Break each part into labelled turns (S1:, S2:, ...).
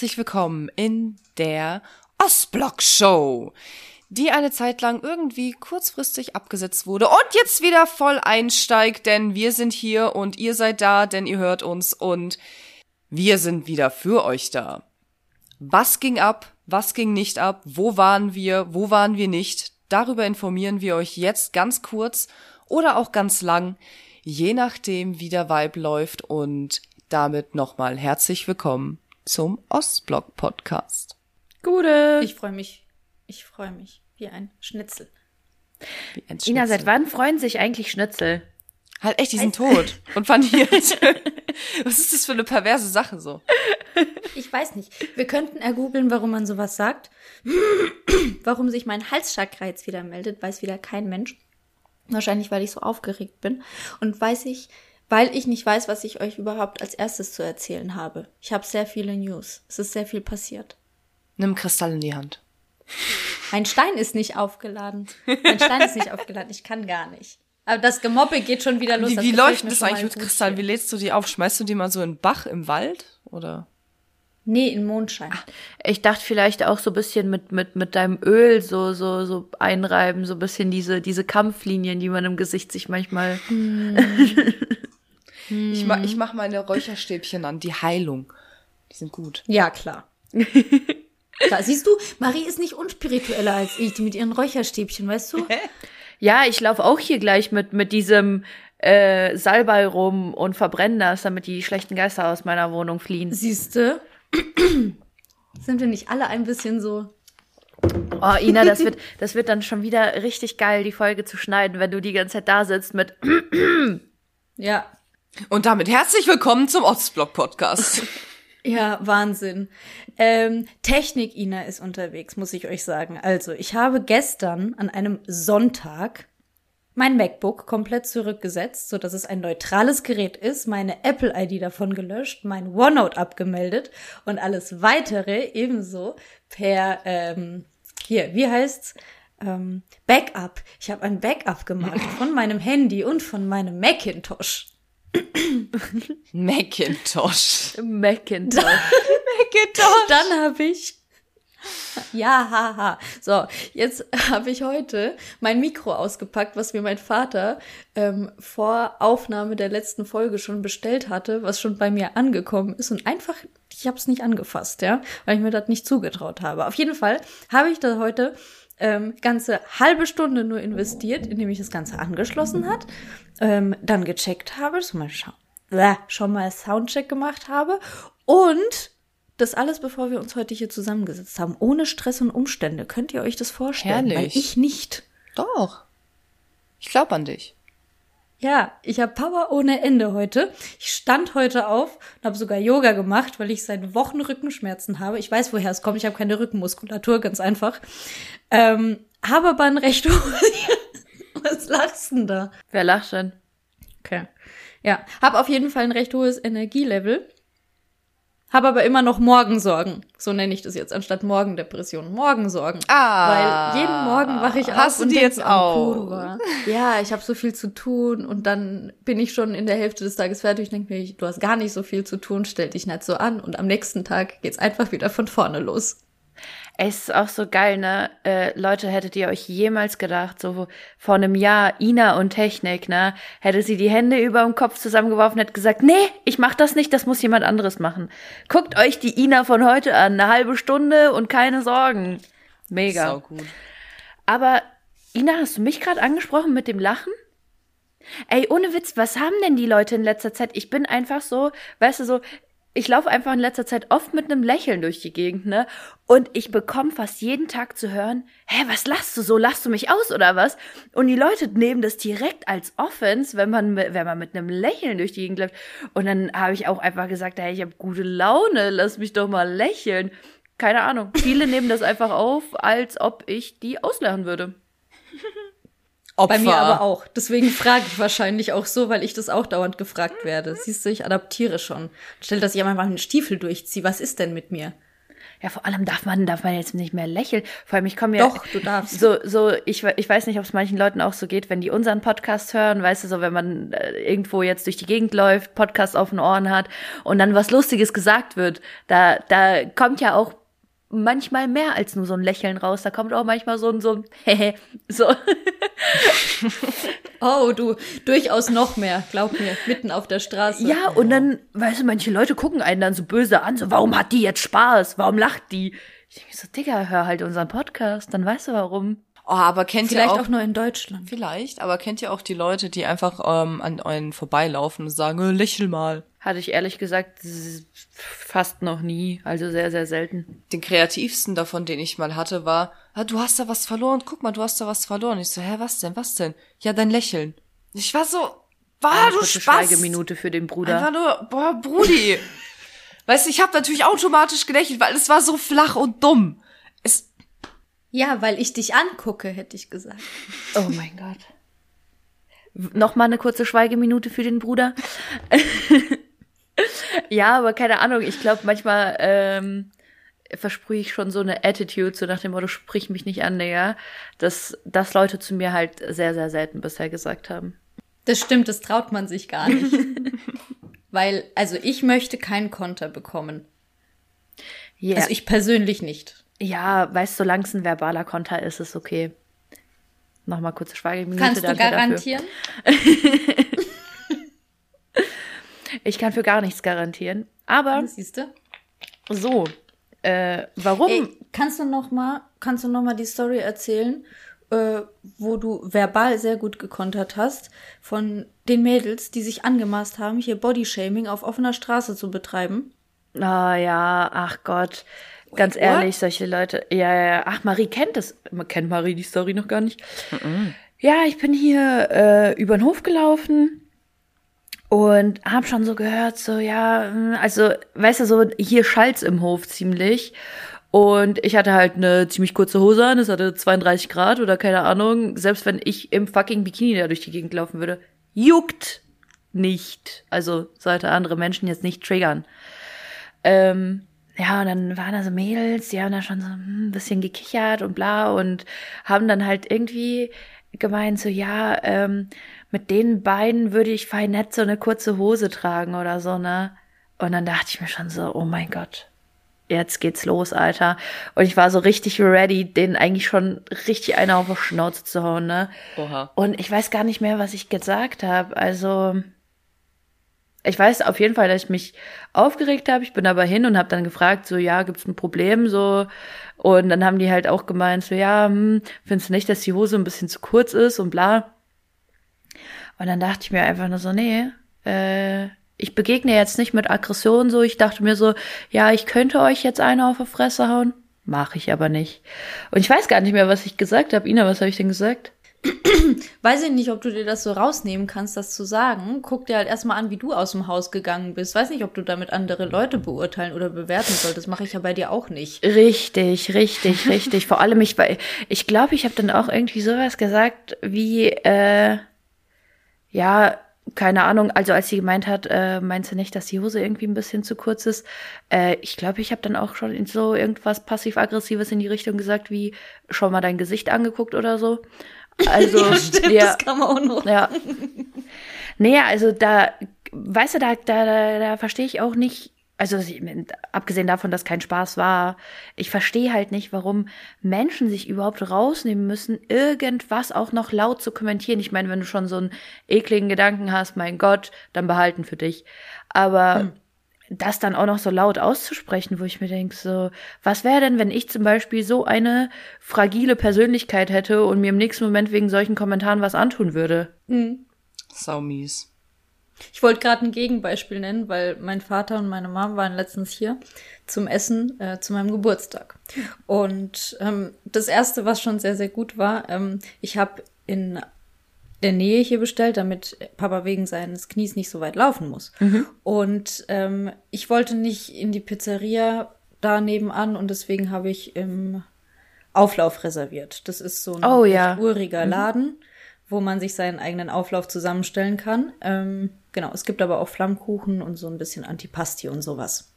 S1: Herzlich willkommen in der Ostblock Show, die eine Zeit lang irgendwie kurzfristig abgesetzt wurde und jetzt wieder voll einsteigt, denn wir sind hier und ihr seid da, denn ihr hört uns und wir sind wieder für euch da. Was ging ab? Was ging nicht ab? Wo waren wir? Wo waren wir nicht? Darüber informieren wir euch jetzt ganz kurz oder auch ganz lang, je nachdem, wie der Vibe läuft und damit nochmal herzlich willkommen zum Ostblock Podcast.
S2: Gute. Ich freue mich. Ich freue mich. Wie ein Schnitzel.
S3: Wie ein Schnitzel. Ina, seit wann freuen sich eigentlich Schnitzel?
S1: Halt echt, die sind tot und paniert. Was ist das für eine perverse Sache so?
S2: Ich weiß nicht. Wir könnten ergoogeln, warum man sowas sagt. warum sich mein Halschakra jetzt wieder meldet, weiß wieder kein Mensch. Wahrscheinlich, weil ich so aufgeregt bin. Und weiß ich, weil ich nicht weiß, was ich euch überhaupt als erstes zu erzählen habe. Ich habe sehr viele News. Es ist sehr viel passiert.
S1: Nimm Kristall in die Hand.
S2: Mein Stein ist nicht aufgeladen. Mein Stein ist nicht aufgeladen. Ich kann gar nicht. Aber das Gemobbe geht schon wieder los.
S1: Wie, wie läuft das eigentlich mit Kristall? Wie lädst du die auf? Schmeißt du die mal so in Bach im Wald? Oder?
S2: Nee, in Mondschein.
S3: Ich dachte vielleicht auch so ein bisschen mit, mit, mit deinem Öl so, so, so einreiben, so ein bisschen diese, diese Kampflinien, die man im Gesicht sich manchmal. Mm.
S1: ich, mach, ich mach meine Räucherstäbchen an, die Heilung. Die sind gut.
S2: Ja, klar. da siehst du, Marie ist nicht unspiritueller als ich, die mit ihren Räucherstäbchen, weißt du?
S3: Ja, ich laufe auch hier gleich mit, mit diesem äh, Salbei rum und verbrenne das, damit die schlechten Geister aus meiner Wohnung fliehen.
S2: Siehste? Sind wir nicht alle ein bisschen so
S3: Oh, Ina, das wird, das wird dann schon wieder richtig geil, die Folge zu schneiden, wenn du die ganze Zeit da sitzt mit.
S2: ja.
S1: Und damit herzlich willkommen zum Ostblock Podcast.
S2: Ja, Wahnsinn. Ähm, Technik Ina ist unterwegs, muss ich euch sagen. Also, ich habe gestern an einem Sonntag mein MacBook komplett zurückgesetzt, so dass es ein neutrales Gerät ist, meine Apple ID davon gelöscht, mein OneNote abgemeldet und alles weitere ebenso per ähm, hier, wie heißt's? Ähm, Backup. Ich habe ein Backup gemacht von meinem Handy und von meinem Macintosh.
S1: Macintosh.
S3: Macintosh.
S2: Macintosh. Dann habe ich ja, haha. So, jetzt habe ich heute mein Mikro ausgepackt, was mir mein Vater ähm, vor Aufnahme der letzten Folge schon bestellt hatte, was schon bei mir angekommen ist und einfach, ich habe es nicht angefasst, ja, weil ich mir das nicht zugetraut habe. Auf jeden Fall habe ich da heute ähm, ganze halbe Stunde nur investiert, indem ich das Ganze angeschlossen hat, ähm, dann gecheckt habe, schon mal, äh, schon mal Soundcheck gemacht habe und das alles, bevor wir uns heute hier zusammengesetzt haben, ohne Stress und Umstände. Könnt ihr euch das vorstellen?
S1: Herrlich.
S2: Weil ich nicht.
S1: Doch. Ich glaube an dich.
S2: Ja, ich habe Power ohne Ende heute. Ich stand heute auf und habe sogar Yoga gemacht, weil ich seit Wochen Rückenschmerzen habe. Ich weiß, woher es kommt. Ich habe keine Rückenmuskulatur, ganz einfach. Ähm, habe aber ein recht Was lachst denn da?
S3: Wer lacht denn?
S2: Okay. Ja, habe auf jeden Fall ein recht hohes Energielevel habe aber immer noch Morgensorgen. So nenne ich das jetzt, anstatt Morgendepression. Morgensorgen.
S1: Ah.
S2: Weil jeden Morgen wache ich
S1: Hast
S2: auf
S1: und die jetzt auch?
S2: Ja, ich habe so viel zu tun und dann bin ich schon in der Hälfte des Tages fertig und denke mir, du hast gar nicht so viel zu tun, stell dich nicht so an. Und am nächsten Tag geht's einfach wieder von vorne los.
S3: Es ist auch so geil, ne? Äh, Leute, hättet ihr euch jemals gedacht, so vor einem Jahr, Ina und Technik, ne? Hätte sie die Hände über dem Kopf zusammengeworfen, hätte gesagt, nee, ich mach das nicht, das muss jemand anderes machen. Guckt euch die Ina von heute an, eine halbe Stunde und keine Sorgen. Mega.
S1: So gut.
S3: Aber Ina, hast du mich gerade angesprochen mit dem Lachen? Ey, ohne Witz, was haben denn die Leute in letzter Zeit? Ich bin einfach so, weißt du, so, ich laufe einfach in letzter Zeit oft mit einem Lächeln durch die Gegend, ne? Und ich bekomme fast jeden Tag zu hören, hä, was lachst du so? Lachst du mich aus oder was? Und die Leute nehmen das direkt als Offense, wenn man, wenn man mit einem Lächeln durch die Gegend läuft. Und dann habe ich auch einfach gesagt, hey, ich habe gute Laune, lass mich doch mal lächeln. Keine Ahnung. Viele nehmen das einfach auf, als ob ich die auslachen würde.
S2: Opfer. Bei mir aber auch. Deswegen frage ich wahrscheinlich auch so, weil ich das auch dauernd gefragt werde. Siehst du, ich adaptiere schon. Stell, dass ich einfach einen Stiefel durchziehe. Was ist denn mit mir?
S3: Ja, vor allem darf man, darf man jetzt nicht mehr lächeln. Vor allem, ich komme ja.
S2: Doch, du darfst.
S3: So, so, ich, ich weiß nicht, ob es manchen Leuten auch so geht, wenn die unseren Podcast hören, weißt du, so, wenn man äh, irgendwo jetzt durch die Gegend läuft, Podcast auf den Ohren hat und dann was Lustiges gesagt wird, da, da kommt ja auch manchmal mehr als nur so ein Lächeln raus. Da kommt auch manchmal so ein, so ein, hehe, so.
S2: oh, du, durchaus noch mehr, glaub mir, mitten auf der Straße.
S3: Ja, und dann, weißt du, manche Leute gucken einen dann so böse an, so, warum hat die jetzt Spaß? Warum lacht die? Ich denke so, Digga, hör halt unseren Podcast, dann weißt du warum.
S1: Oh, aber kennt
S2: Vielleicht
S1: ihr auch,
S2: auch nur in Deutschland.
S1: Vielleicht, aber kennt ihr auch die Leute, die einfach ähm, an einen vorbeilaufen und sagen, äh, lächel mal.
S3: Hatte ich ehrlich gesagt fast noch nie, also sehr, sehr selten.
S1: Den kreativsten davon, den ich mal hatte, war, ah, du hast da was verloren, guck mal, du hast da was verloren. Ich so, hä, was denn, was denn? Ja, dein Lächeln. Ich war so, boah,
S3: Eine
S1: du
S3: kurze
S1: Spaß.
S3: Schweigeminute für den Bruder.
S1: Einfach nur, boah, Brudi. weißt du, ich habe natürlich automatisch gelächelt, weil es war so flach und dumm. Es,
S2: Ja, weil ich dich angucke, hätte ich gesagt.
S3: Oh mein Gott. W- Noch mal eine kurze Schweigeminute für den Bruder. ja, aber keine Ahnung. Ich glaube, manchmal ähm, versprühe ich schon so eine Attitude, so nach dem Motto, sprich mich nicht an, Digga, dass das Leute zu mir halt sehr, sehr selten bisher gesagt haben.
S2: Das stimmt, das traut man sich gar nicht. weil, also ich möchte keinen Konter bekommen.
S3: Ja,
S2: Also ich persönlich nicht.
S3: Ja weißt du, solange es ein verbaler Konter ist, ist okay. Noch mal kurze Schweigeminute.
S2: Kannst du garantieren?
S3: Ich kann für gar nichts garantieren. Aber
S2: Siehst du?
S3: so, äh, warum?
S2: Ey, kannst du noch mal, kannst du noch mal die Story erzählen, äh, wo du verbal sehr gut gekontert hast von den Mädels, die sich angemaßt haben, hier Bodyshaming auf offener Straße zu betreiben?
S3: Ah ja, ach Gott. Ganz
S1: what?
S3: ehrlich, solche Leute. Ja, ja. Ach, Marie kennt das. Kennt Marie die Story noch gar nicht? Ja, ich bin hier äh, über den Hof gelaufen und hab schon so gehört, so, ja, hm, also, weißt du, so, hier schallt's im Hof ziemlich. Und ich hatte halt eine ziemlich kurze Hose an, es hatte 32 Grad oder keine Ahnung. Selbst wenn ich im fucking Bikini da durch die Gegend laufen würde, juckt nicht. Also sollte andere Menschen jetzt nicht triggern. Ähm, ja, und dann waren da so Mädels, die haben da schon so hm, ein bisschen gekichert und bla und haben dann halt irgendwie gemeint, so ja, ähm, mit den beiden würde ich fein nett so eine kurze Hose tragen oder so, ne? Und dann dachte ich mir schon so, oh mein Gott, jetzt geht's los, Alter. Und ich war so richtig ready, den eigentlich schon richtig einer auf die Schnauze zu hauen, ne?
S1: oha.
S3: Und ich weiß gar nicht mehr, was ich gesagt habe. Also ich weiß auf jeden Fall, dass ich mich aufgeregt habe. Ich bin aber hin und habe dann gefragt, so ja, gibt's ein Problem so? Und dann haben die halt auch gemeint, so ja, hm, findest du nicht, dass die Hose ein bisschen zu kurz ist und bla. Und dann dachte ich mir einfach nur so, nee, äh, ich begegne jetzt nicht mit Aggression so. Ich dachte mir so, ja, ich könnte euch jetzt eine auf die Fresse hauen. Mache ich aber nicht. Und ich weiß gar nicht mehr, was ich gesagt habe. Ina, was habe ich denn gesagt?
S2: Weiß ich nicht, ob du dir das so rausnehmen kannst, das zu sagen. Guck dir halt erstmal an, wie du aus dem Haus gegangen bist. Weiß nicht, ob du damit andere Leute beurteilen oder bewerten solltest. Das mache ich ja bei dir auch nicht.
S3: Richtig, richtig, richtig. Vor allem ich, weil ich glaube, ich habe dann auch irgendwie sowas gesagt wie, äh, ja, keine Ahnung, also als sie gemeint hat, äh, meinst du nicht, dass die Hose irgendwie ein bisschen zu kurz ist? Äh, ich glaube, ich habe dann auch schon so irgendwas passiv-aggressives in die Richtung gesagt, wie schon mal dein Gesicht angeguckt oder so. Also,
S2: Stimmt,
S3: ja,
S2: das kann man auch noch.
S3: ja. Nee, also da, weißt du, da, da, da, da verstehe ich auch nicht, also abgesehen davon, dass kein Spaß war, ich verstehe halt nicht, warum Menschen sich überhaupt rausnehmen müssen, irgendwas auch noch laut zu kommentieren. Ich meine, wenn du schon so einen ekligen Gedanken hast, mein Gott, dann behalten für dich. Aber das dann auch noch so laut auszusprechen, wo ich mir denke, so, was wäre denn, wenn ich zum Beispiel so eine fragile Persönlichkeit hätte und mir im nächsten Moment wegen solchen Kommentaren was antun würde?
S1: Sau mies.
S2: Ich wollte gerade ein Gegenbeispiel nennen, weil mein Vater und meine Mom waren letztens hier zum Essen äh, zu meinem Geburtstag. Und ähm, das erste, was schon sehr, sehr gut war, ähm, ich habe in der Nähe hier bestellt, damit Papa wegen seines Knies nicht so weit laufen muss. Und ähm, ich wollte nicht in die Pizzeria da nebenan und deswegen habe ich im Auflauf reserviert. Das ist so ein
S3: Oh, ja.
S2: uriger Laden, wo man sich seinen eigenen Auflauf zusammenstellen kann. Ähm, genau, es gibt aber auch Flammkuchen und so ein bisschen Antipasti und sowas.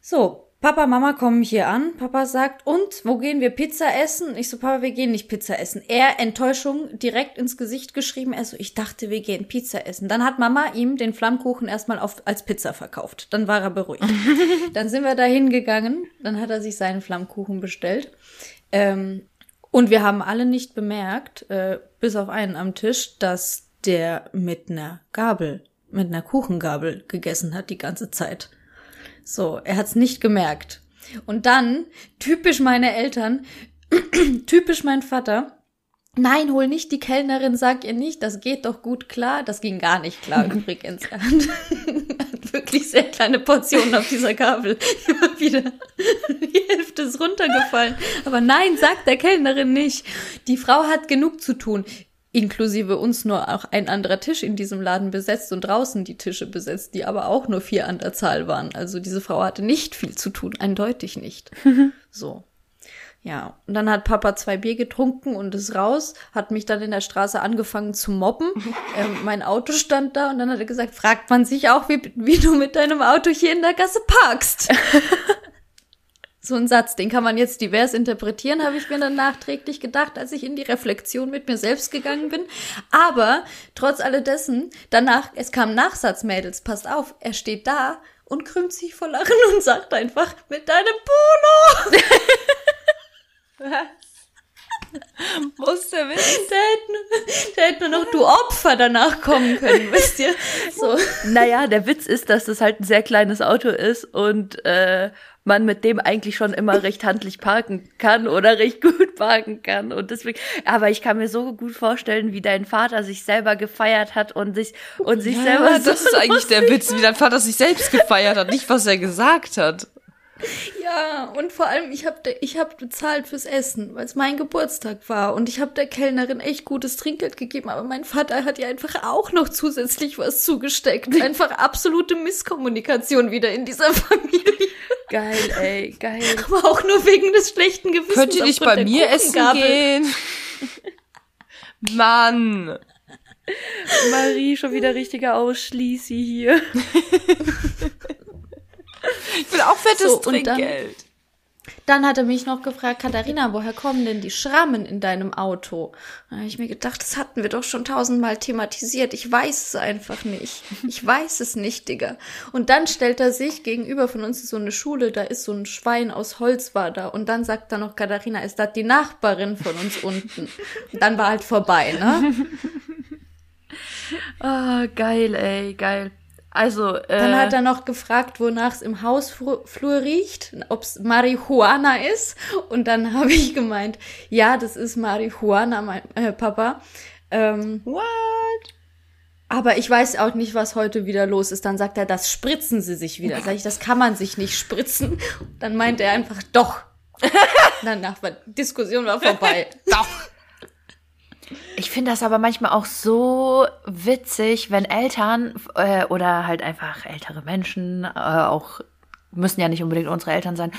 S2: So, Papa, Mama kommen hier an. Papa sagt, und, wo gehen wir Pizza essen? Ich so, Papa, wir gehen nicht Pizza essen. Er, Enttäuschung, direkt ins Gesicht geschrieben. Er so, ich dachte, wir gehen Pizza essen. Dann hat Mama ihm den Flammkuchen erstmal auf, als Pizza verkauft. Dann war er beruhigt. dann sind wir da hingegangen. Dann hat er sich seinen Flammkuchen bestellt. Ähm, und wir haben alle nicht bemerkt, äh, bis auf einen am Tisch, dass der mit einer Gabel, mit einer Kuchengabel gegessen hat die ganze Zeit. So, er hat's nicht gemerkt. Und dann, typisch meine Eltern, typisch mein Vater, Nein, hol nicht die Kellnerin, sag ihr nicht, das geht doch gut klar. Das ging gar nicht klar übrigens. Er hat, hat wirklich sehr kleine Portionen auf dieser Gabel. Immer wieder die Hälfte ist runtergefallen. Aber nein, sag der Kellnerin nicht. Die Frau hat genug zu tun inklusive uns nur auch ein anderer Tisch in diesem Laden besetzt und draußen die Tische besetzt, die aber auch nur vier an der Zahl waren. Also diese Frau hatte nicht viel zu tun, eindeutig nicht. so. Ja, und dann hat Papa zwei Bier getrunken und ist raus, hat mich dann in der Straße angefangen zu mobben. Ähm, mein Auto stand da und dann hat er gesagt, fragt man sich auch, wie, wie du mit deinem Auto hier in der Gasse parkst. so ein Satz, den kann man jetzt divers interpretieren, habe ich mir dann nachträglich gedacht, als ich in die Reflexion mit mir selbst gegangen bin. Aber trotz alledessen, danach, es kam Nachsatz, Mädels, passt auf, er steht da und krümmt sich vor Lachen und sagt einfach, mit deinem Polo!
S1: Muss der wissen.
S2: Da hätte, nur, da hätte nur noch du Opfer danach kommen können, wisst ihr? So.
S3: Naja, der Witz ist, dass das halt ein sehr kleines Auto ist und äh, man mit dem eigentlich schon immer recht handlich parken kann oder recht gut parken kann. Und deswegen, aber ich kann mir so gut vorstellen, wie dein Vater sich selber gefeiert hat und sich und sich
S1: Ja,
S3: selber so
S1: das ist eigentlich der Witz, wie dein Vater sich selbst gefeiert hat, nicht was er gesagt hat.
S2: Ja, und vor allem, ich habe ich hab bezahlt fürs Essen, weil es mein Geburtstag war. Und ich habe der Kellnerin echt gutes Trinkgeld gegeben, aber mein Vater hat ihr einfach auch noch zusätzlich was zugesteckt. Einfach absolute Misskommunikation wieder in dieser Familie.
S3: geil, ey, geil.
S2: Aber auch nur wegen des schlechten Gewissens.
S1: Könnt ihr nicht bei mir essen gehen? Mann.
S3: Marie schon wieder richtiger Ausschließi hier.
S1: Ich will auch fettes
S2: So, und dann-
S1: Trinkgeld.
S2: Dann hat er mich noch gefragt, Katharina, woher kommen denn die Schrammen in deinem Auto? Da habe ich mir gedacht, das hatten wir doch schon tausendmal thematisiert. Ich weiß es einfach nicht. Ich weiß es nicht, Digga. Und dann stellt er sich gegenüber von uns so eine Schule, da ist so ein Schwein aus Holz war da. Und dann sagt er noch, Katharina, ist das die Nachbarin von uns unten? Und dann war halt vorbei, ne?
S3: Ah, geil, ey, geil. Also, äh,
S2: Dann hat er noch gefragt, wonach es im Hausflur riecht, ob es Marihuana ist. Und dann habe ich gemeint, ja, das ist Marihuana, mein äh, Papa. Ähm,
S1: What?
S2: aber ich weiß auch nicht, was heute wieder los ist. Dann sagt er, das spritzen sie sich wieder. Sag ich, das kann man sich nicht spritzen. Dann meint er einfach, doch. Danach war Diskussion war vorbei.
S1: Doch.
S3: Ich finde das aber manchmal auch so witzig, wenn Eltern äh, oder halt einfach ältere Menschen, äh, auch müssen ja nicht unbedingt unsere Eltern sein,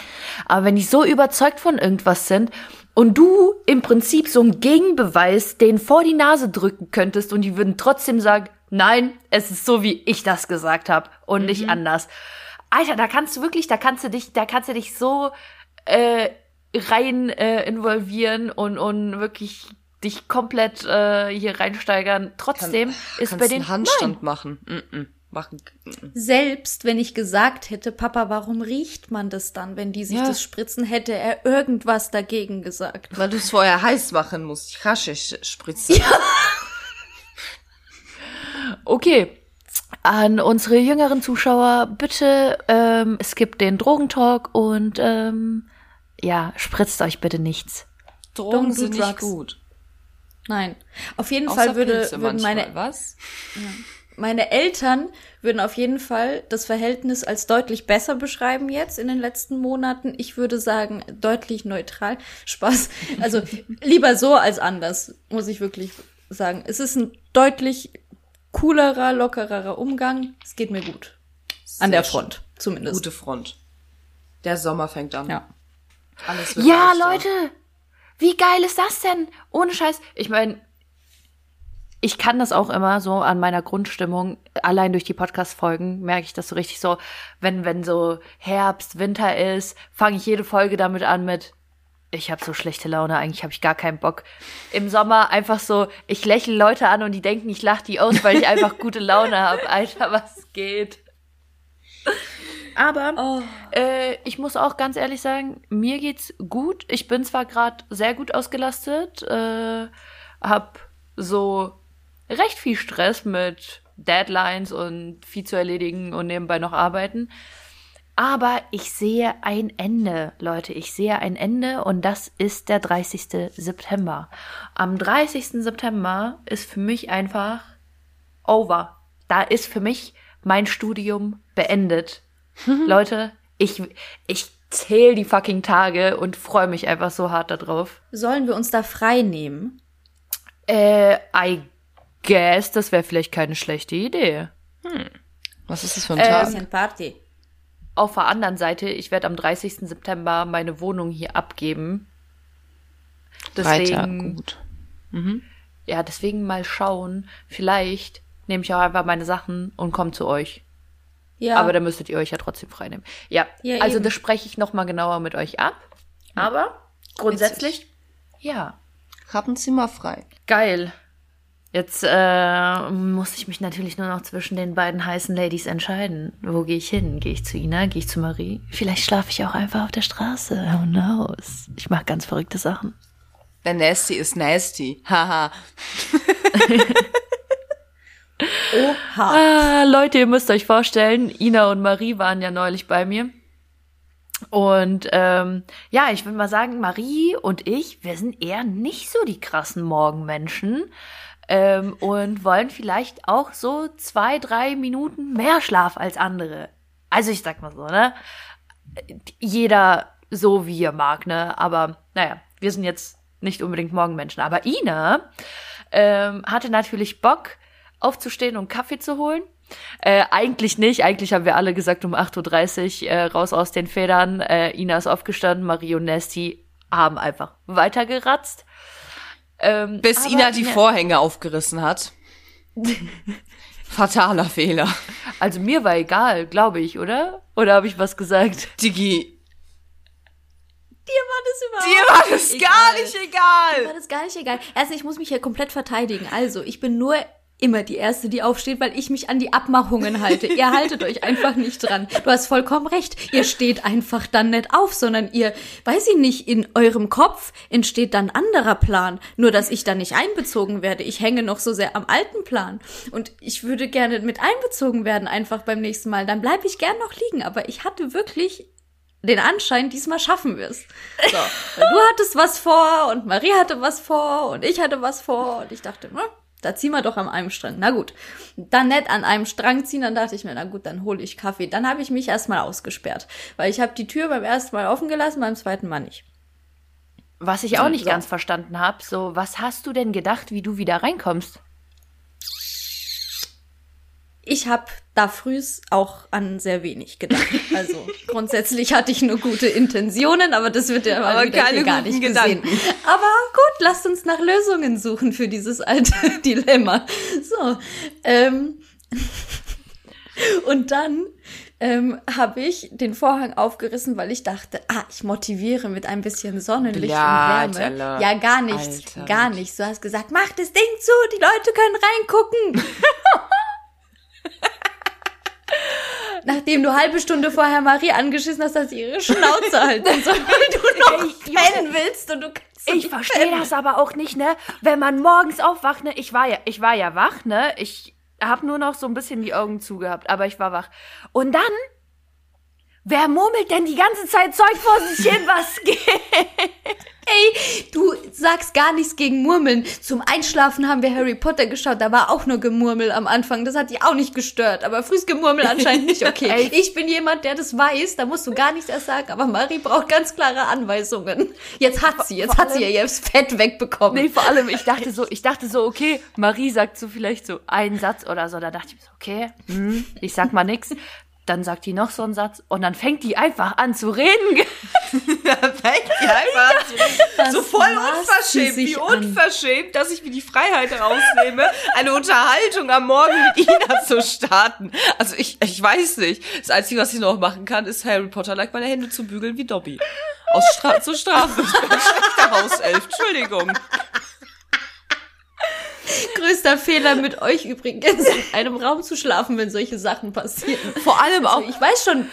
S3: aber wenn die so überzeugt von irgendwas sind und du im Prinzip so einen Gegenbeweis den vor die Nase drücken könntest und die würden trotzdem sagen, nein, es ist so, wie ich das gesagt habe und nicht anders. Alter, da kannst du wirklich, da kannst du dich, da kannst du dich so äh, rein äh, involvieren und, und wirklich dich komplett äh, hier reinsteigern. Trotzdem ist
S1: Kannst
S3: bei den
S1: einen Handstand machen. Mm -mm. Machen. Mm -mm.
S2: Selbst wenn ich gesagt hätte, Papa, warum riecht man das dann, wenn die sich
S1: Ja.
S2: das spritzen, hätte er irgendwas dagegen gesagt.
S1: Weil du es vorher heiß machen musst. Rasche sch- spritzen.
S3: Okay. An unsere jüngeren Zuschauer, bitte, ähm, es gibt den Drogentalk und ähm, ja, spritzt euch bitte nichts.
S1: Drogen
S2: Don't do
S1: sind nicht gut.
S2: Nein. Auf jeden
S1: Außer
S2: Fall würde,
S1: Pilze
S2: würden
S1: manchmal.
S2: meine,
S1: Was?
S2: meine Eltern würden auf jeden Fall das Verhältnis als deutlich besser beschreiben jetzt in den letzten Monaten. Ich würde sagen, deutlich neutral. Spaß. Also lieber so als anders, muss ich wirklich sagen. Es ist ein deutlich coolerer, lockerer Umgang. Es geht mir gut. An der
S1: Sehr
S2: Front, zumindest.
S1: Gute Front. Der Sommer fängt an.
S2: Ja.
S1: Alles wird
S3: Ja,
S1: leichter.
S3: Leute, wie geil ist das denn? Ohne Scheiß. Ich meine, ich kann das auch immer so an meiner Grundstimmung, allein durch die Podcast-Folgen, merke ich das so richtig so, wenn, wenn so Herbst, Winter ist, fange ich jede Folge damit an mit, ich habe so schlechte Laune, eigentlich habe ich gar keinen Bock. Im Sommer einfach so, ich lächle Leute an und die denken, ich lache die aus, weil ich einfach gute Laune habe. Alter, was geht? Aber
S2: Oh.
S3: äh, ich muss auch ganz ehrlich sagen, mir geht's gut. Ich bin zwar gerade sehr gut ausgelastet, äh, hab so recht viel Stress mit Deadlines und viel zu erledigen und nebenbei noch arbeiten. Aber ich sehe ein Ende, Leute. Ich sehe ein Ende und das ist der 30. September. Am 30. September ist für mich einfach over. Da ist für mich mein Studium beendet. Leute, ich, ich zähle die fucking Tage und freue mich einfach so hart darauf.
S2: Sollen wir uns da frei nehmen?
S3: Äh, I guess, das wäre vielleicht keine schlechte Idee.
S1: Was ist das für ein
S3: Ähm,
S1: Tag?
S2: Bisschen Party.
S3: Auf der anderen Seite, ich werde am 30. September meine Wohnung hier abgeben.
S1: Freitag,
S3: Deswegen,
S1: gut.
S3: ja, deswegen mal schauen. Vielleicht nehme ich auch einfach meine Sachen und komme zu euch.
S2: Ja.
S3: Aber dann müsstet ihr euch ja trotzdem frei nehmen. Ja,
S2: Ja,
S3: also
S2: eben.
S3: das spreche ich noch mal genauer mit euch ab. Aber grundsätzlich, ja,
S1: Haben Sie mal frei.
S3: geil. Jetzt äh, muss ich mich natürlich nur noch zwischen den beiden heißen Ladies entscheiden. Wo gehe ich hin? Gehe ich zu Ina? Gehe ich zu Marie? Vielleicht schlafe ich auch einfach auf der Straße. Who knows? Ich mache ganz verrückte Sachen.
S1: Der Nasty ist nasty. Haha.
S2: Oha.
S3: Ah, Leute, ihr müsst euch vorstellen, Ina und Marie waren ja neulich bei mir. Und ähm, ja, ich würde mal sagen, Marie und ich, wir sind eher nicht so die krassen Morgenmenschen ähm, und wollen vielleicht auch so zwei, drei Minuten mehr Schlaf als andere. Also ich sag mal so, ne? Jeder so wie er mag, ne? Aber naja, wir sind jetzt nicht unbedingt Morgenmenschen. Aber Ina ähm, hatte natürlich Bock, aufzustehen und Kaffee zu holen. Äh, eigentlich nicht. Eigentlich haben wir alle gesagt, um 8.30 Uhr äh, raus aus den Federn. Äh, Ina ist aufgestanden, Marie und Nasty haben einfach weitergeratzt. Ähm,
S1: Bis
S3: aber
S1: Ina die Vorhänge aufgerissen hat. Fataler Fehler.
S3: Also mir war egal, glaube ich, oder? Oder habe ich was gesagt?
S1: Digi,
S2: Dir war das
S1: dir
S2: überhaupt
S1: war das
S2: egal.
S1: gar nicht
S2: Mir
S1: egal.
S2: war das gar nicht egal. Erst, ich muss mich hier komplett verteidigen. Also, ich bin nur immer die Erste, die aufsteht, weil ich mich an die Abmachungen halte. ihr haltet euch einfach nicht dran. Du hast vollkommen recht. Ihr steht einfach dann nicht auf, sondern ihr, weiß ich nicht, in eurem Kopf entsteht dann anderer Plan. Nur, dass ich da nicht einbezogen werde. Ich hänge noch so sehr am alten Plan. Und ich würde gerne mit einbezogen werden, einfach beim nächsten Mal. Dann bleibe ich gern noch liegen. Aber ich hatte wirklich den Anschein, diesmal schaffen wir es. So, du hattest was vor und Marie hatte was vor und ich hatte was vor und ich dachte, hm, da ziehen wir doch an einem Strang. Na gut, dann nicht an einem Strang ziehen, dann dachte ich mir, na gut, dann hole ich Kaffee. Dann habe ich mich erstmal ausgesperrt, weil ich habe die Tür beim ersten Mal offen gelassen, beim zweiten Mal nicht.
S3: Was ich auch nicht
S2: So.
S3: ganz verstanden habe, so, was hast du denn gedacht, wie du wieder reinkommst?
S2: Ich habe da frühs auch an sehr wenig gedacht. Also grundsätzlich hatte ich nur gute Intentionen, aber das wird ja
S1: Aber keine
S2: gar nicht gesehen.
S1: Gedanken.
S2: Aber gut, lasst uns nach Lösungen suchen für dieses alte Dilemma. So, ähm, und dann ähm, habe ich den Vorhang aufgerissen, weil ich dachte, ah, ich motiviere mit ein bisschen Sonnenlicht
S1: Ja,
S2: und Wärme.
S1: Alter.
S2: Ja, gar nichts,
S1: Alter.
S2: gar nichts. Du hast gesagt, mach das Ding zu, die Leute können reingucken. Nachdem du halbe Stunde vorher Marie angeschissen hast, dass sie ihre Schnauze halten soll, weil du noch pennen willst und du kannst
S3: Ich verstehe das aber auch nicht, ne? Wenn man morgens aufwacht, ne? Ich war ja, ich war ja wach, ne? Ich habe nur noch so ein bisschen die Augen zugehabt, aber ich war wach. Und dann, wer murmelt denn die ganze Zeit Zeug vor sich hin, was geht?
S2: Ey, du sagst gar nichts gegen Murmeln. Zum Einschlafen haben wir Harry Potter geschaut, da war auch nur Gemurmel am Anfang. Das hat dich auch nicht gestört, aber frühes Gemurmel anscheinend nicht okay.
S3: Ey.
S2: ich bin jemand, der das weiß, da musst du gar nichts erst sagen, aber Marie braucht ganz klare Anweisungen. Jetzt hat sie, jetzt
S3: vor
S2: hat sie ja ihr Fett wegbekommen.
S3: Nee, vor allem, ich dachte so, ich dachte so, okay, Marie sagt so vielleicht so einen Satz oder so. Da dachte ich mir so, okay, hm, ich sag mal nix. Dann sagt die noch so einen Satz und dann fängt die einfach an zu reden.
S1: ja, einfach so, so voll unverschämt, wie unverschämt, dass ich mir die Freiheit rausnehme, eine Unterhaltung am Morgen mit Ina zu starten. Also ich, ich weiß nicht. Das Einzige, was ich noch machen kann, ist Harry Potter like meine Hände zu bügeln wie Dobby. Aus Stra zur Strafe. Ich bin ein schlechter Hauself. Entschuldigung.
S2: Größter Fehler mit euch übrigens, in einem Raum zu schlafen, wenn solche Sachen passieren.
S1: Vor allem auch.
S2: Also ich weiß schon,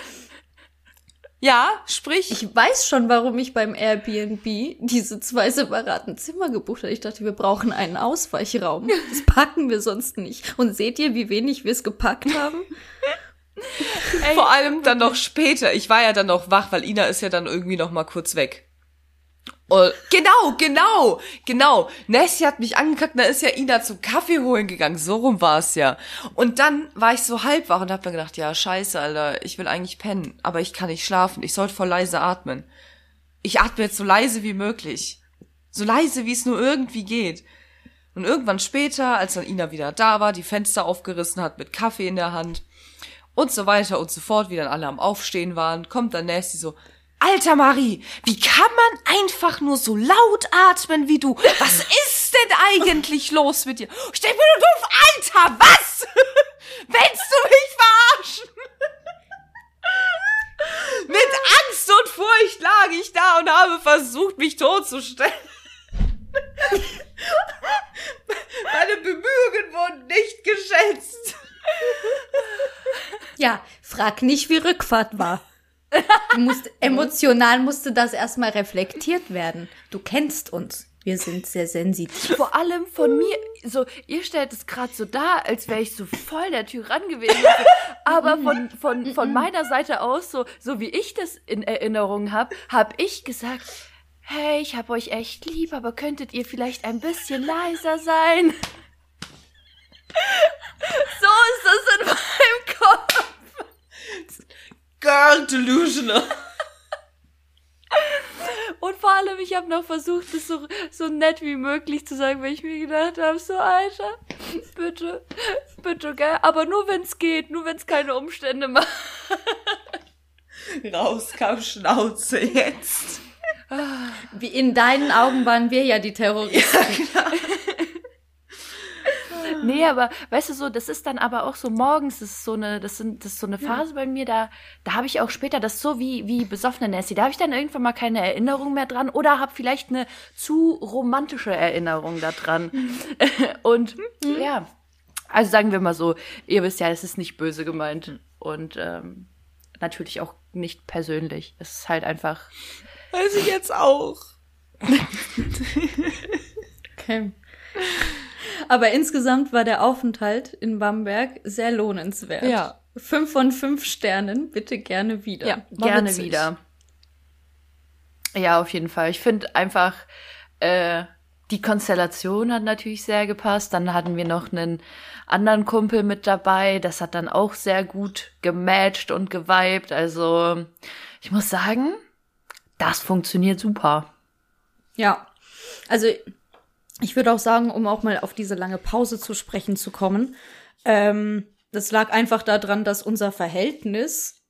S1: ja, sprich.
S2: Ich weiß schon, warum ich beim Airbnb diese zwei separaten Zimmer gebucht habe. Ich dachte, wir brauchen einen Ausweichraum. Das packen wir sonst nicht. Und seht ihr, wie wenig wir es gepackt haben?
S1: Ey. Vor allem dann noch später. Ich war ja dann noch wach, weil Ina ist ja dann irgendwie noch mal kurz weg. Oh, genau, genau, genau. Nessie hat mich angekackt, da ist ja Ina zum Kaffee holen gegangen. So rum war es ja. Und dann war ich so halb wach und hab mir gedacht, ja, scheiße, Alter, ich will eigentlich pennen, aber ich kann nicht schlafen. Ich sollte voll leise atmen. Ich atme jetzt so leise wie möglich. So leise, wie es nur irgendwie geht. Und irgendwann später, als dann Ina wieder da war, die Fenster aufgerissen hat mit Kaffee in der Hand und so weiter und so fort, wie dann alle am Aufstehen waren, kommt dann Nasty so, Alter Marie, wie kann man einfach nur so laut atmen wie du? Was ist denn eigentlich los mit dir? Stell mir nur Alter, was? Willst du mich verarschen? mit Angst und Furcht lag ich da und habe versucht, mich totzustellen. Meine Bemühungen wurden nicht geschätzt.
S2: Ja, frag nicht, wie Rückfahrt war. Musst, emotional musste das erstmal reflektiert werden. Du kennst uns. Wir sind sehr sensitiv.
S3: Vor allem von mir, so, ihr stellt es gerade so dar, als wäre ich so voll der Tyrann gewesen. Aber von, von, von meiner Seite aus, so, so wie ich das in Erinnerung habe, habe ich gesagt, hey, ich habe euch echt lieb, aber könntet ihr vielleicht ein bisschen leiser sein? So ist das in meinem Kopf.
S1: Girl delusional.
S3: Und vor allem, ich habe noch versucht, das so, so nett wie möglich zu sagen, weil ich mir gedacht habe, so Alter, bitte, bitte, gell? Aber nur wenn's geht, nur wenn's keine Umstände macht.
S1: Raus kam Schnauze jetzt.
S2: Wie in deinen Augen waren wir ja die Terroristen. Ja, genau.
S3: Nee, aber weißt du so, das ist dann aber auch so morgens, das ist so eine, das sind, das ist so eine Phase ja. bei mir, da, da habe ich auch später das so wie, wie besoffene Nessie. Da habe ich dann irgendwann mal keine Erinnerung mehr dran oder habe vielleicht eine zu romantische Erinnerung da dran. Und mhm. ja, also sagen wir mal so, ihr wisst ja, es ist nicht böse gemeint und ähm, natürlich auch nicht persönlich. Es ist halt einfach.
S1: Weiß ich jetzt auch.
S2: okay. Aber insgesamt war der Aufenthalt in Bamberg sehr lohnenswert.
S1: Ja.
S2: Fünf von fünf Sternen, bitte gerne wieder.
S3: Ja, gerne witzig. wieder. Ja, auf jeden Fall. Ich finde einfach, äh, die Konstellation hat natürlich sehr gepasst. Dann hatten wir noch einen anderen Kumpel mit dabei. Das hat dann auch sehr gut gematcht und geweibt. Also, ich muss sagen, das funktioniert super.
S2: Ja. Also, ich würde auch sagen, um auch mal auf diese lange Pause zu sprechen zu kommen, ähm, das lag einfach daran, dass unser Verhältnis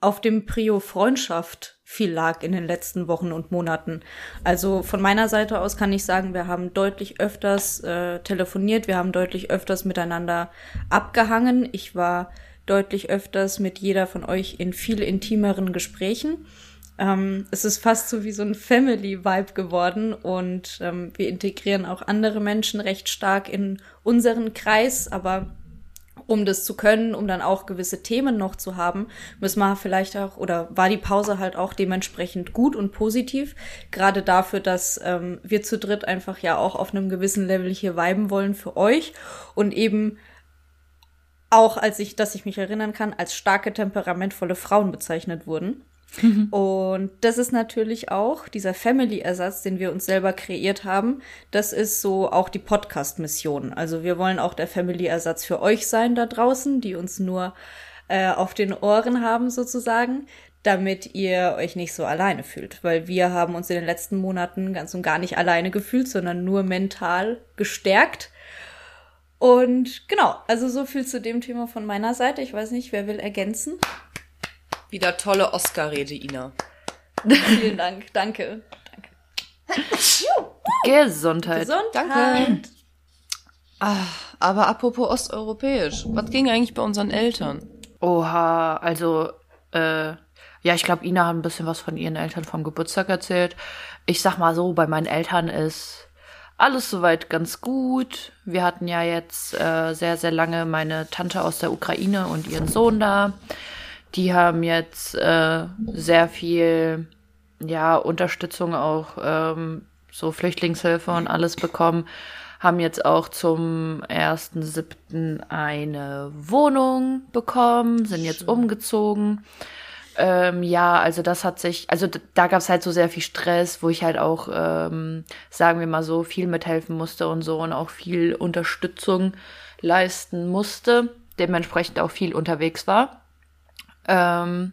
S2: auf dem Prio Freundschaft viel lag in den letzten Wochen und Monaten. Also von meiner Seite aus kann ich sagen, wir haben deutlich öfters äh, telefoniert, wir haben deutlich öfters miteinander abgehangen. Ich war deutlich öfters mit jeder von euch in viel intimeren Gesprächen. Ähm, es ist fast so wie so ein Family-Vibe geworden und ähm, wir integrieren auch andere Menschen recht stark in unseren Kreis, aber um das zu können, um dann auch gewisse Themen noch zu haben, müssen wir vielleicht auch, oder war die Pause halt auch dementsprechend gut und positiv, gerade dafür, dass ähm, wir zu dritt einfach ja auch auf einem gewissen Level hier viben wollen für euch und eben auch, als ich, dass ich mich erinnern kann, als starke, temperamentvolle Frauen bezeichnet wurden. Mhm. Und das ist natürlich auch dieser Family-Ersatz, den wir uns selber kreiert haben. Das ist so auch die Podcast-Mission. Also wir wollen auch der Family-Ersatz für euch sein da draußen, die uns nur äh, auf den Ohren haben sozusagen, damit ihr euch nicht so alleine fühlt. Weil wir haben uns in den letzten Monaten ganz und gar nicht alleine gefühlt, sondern nur mental gestärkt. Und genau, also so viel zu dem Thema von meiner Seite. Ich weiß nicht, wer will ergänzen?
S1: Wieder tolle Oscar-Rede, Ina.
S2: Vielen Dank. Danke. Danke.
S3: Gesundheit.
S2: Gesundheit.
S1: Danke. Ah, aber apropos osteuropäisch, was ging eigentlich bei unseren Eltern?
S3: Oha, also, äh, ja, ich glaube, Ina hat ein bisschen was von ihren Eltern vom Geburtstag erzählt. Ich sag mal so, bei meinen Eltern ist alles soweit ganz gut. Wir hatten ja jetzt äh, sehr, sehr lange meine Tante aus der Ukraine und ihren Sohn da. Die haben jetzt äh, sehr viel, ja, Unterstützung auch, ähm, so Flüchtlingshilfe und alles bekommen. Haben jetzt auch zum 1.7. eine Wohnung bekommen, sind jetzt umgezogen. Ähm, ja, also das hat sich, also da gab es halt so sehr viel Stress, wo ich halt auch, ähm, sagen wir mal so, viel mithelfen musste und so und auch viel Unterstützung leisten musste, dementsprechend auch viel unterwegs war. Ähm,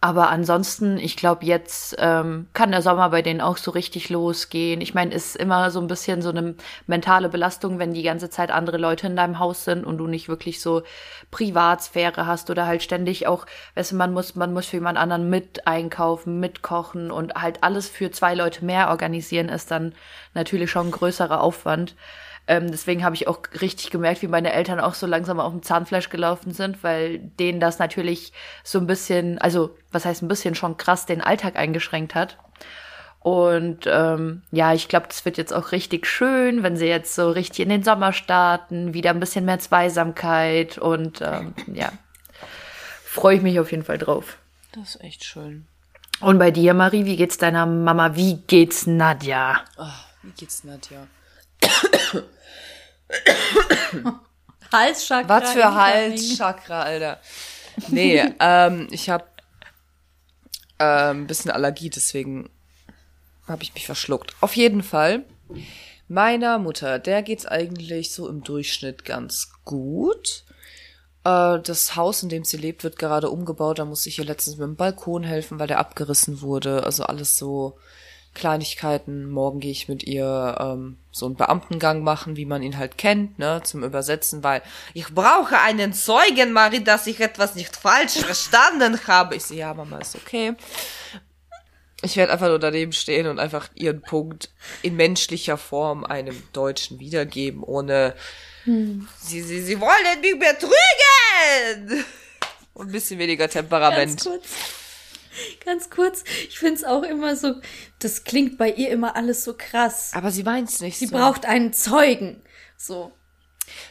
S3: aber ansonsten, ich glaube, jetzt ähm, kann der Sommer bei denen auch so richtig losgehen. Ich meine, ist immer so ein bisschen so eine mentale Belastung, wenn die ganze Zeit andere Leute in deinem Haus sind und du nicht wirklich so Privatsphäre hast oder halt ständig auch, weißt du, man muss, man muss für jemand anderen mit einkaufen, mitkochen und halt alles für zwei Leute mehr organisieren, ist dann natürlich schon ein größerer Aufwand. Ähm, deswegen habe ich auch richtig gemerkt, wie meine Eltern auch so langsam auf dem Zahnfleisch gelaufen sind, weil denen das natürlich so ein bisschen, also was heißt ein bisschen schon krass den Alltag eingeschränkt hat. Und ähm, ja, ich glaube, das wird jetzt auch richtig schön, wenn sie jetzt so richtig in den Sommer starten, wieder ein bisschen mehr Zweisamkeit und ähm, ja, freue ich mich auf jeden Fall drauf.
S1: Das ist echt schön.
S3: Und bei dir, Marie, wie geht's deiner Mama? Wie geht's Nadja?
S1: Ah, wie geht's Nadja?
S2: Halschakra.
S1: Was für. Halschakra, Alter. Nee, ähm, ich habe ähm, ein bisschen Allergie, deswegen habe ich mich verschluckt. Auf jeden Fall, meiner Mutter, der geht's eigentlich so im Durchschnitt ganz gut. Äh, das Haus, in dem sie lebt, wird gerade umgebaut. Da muss ich ihr letztens mit dem Balkon helfen, weil der abgerissen wurde. Also alles so Kleinigkeiten. Morgen gehe ich mit ihr ähm, so einen Beamtengang machen, wie man ihn halt kennt, ne, zum Übersetzen, weil ich brauche einen Zeugen, Marie, dass ich etwas nicht falsch verstanden habe. Ich so, ja, Mama, ist okay. Ich werde einfach nur daneben stehen und einfach ihren Punkt in menschlicher Form einem Deutschen wiedergeben, ohne sie, sie, sie wollen mich betrügen! Und ein bisschen weniger Temperament.
S2: Ganz kurz. Ich finde es auch immer so, das klingt bei ihr immer alles so krass.
S1: Aber sie meint's nicht
S2: Sie
S1: so.
S2: braucht einen Zeugen. So.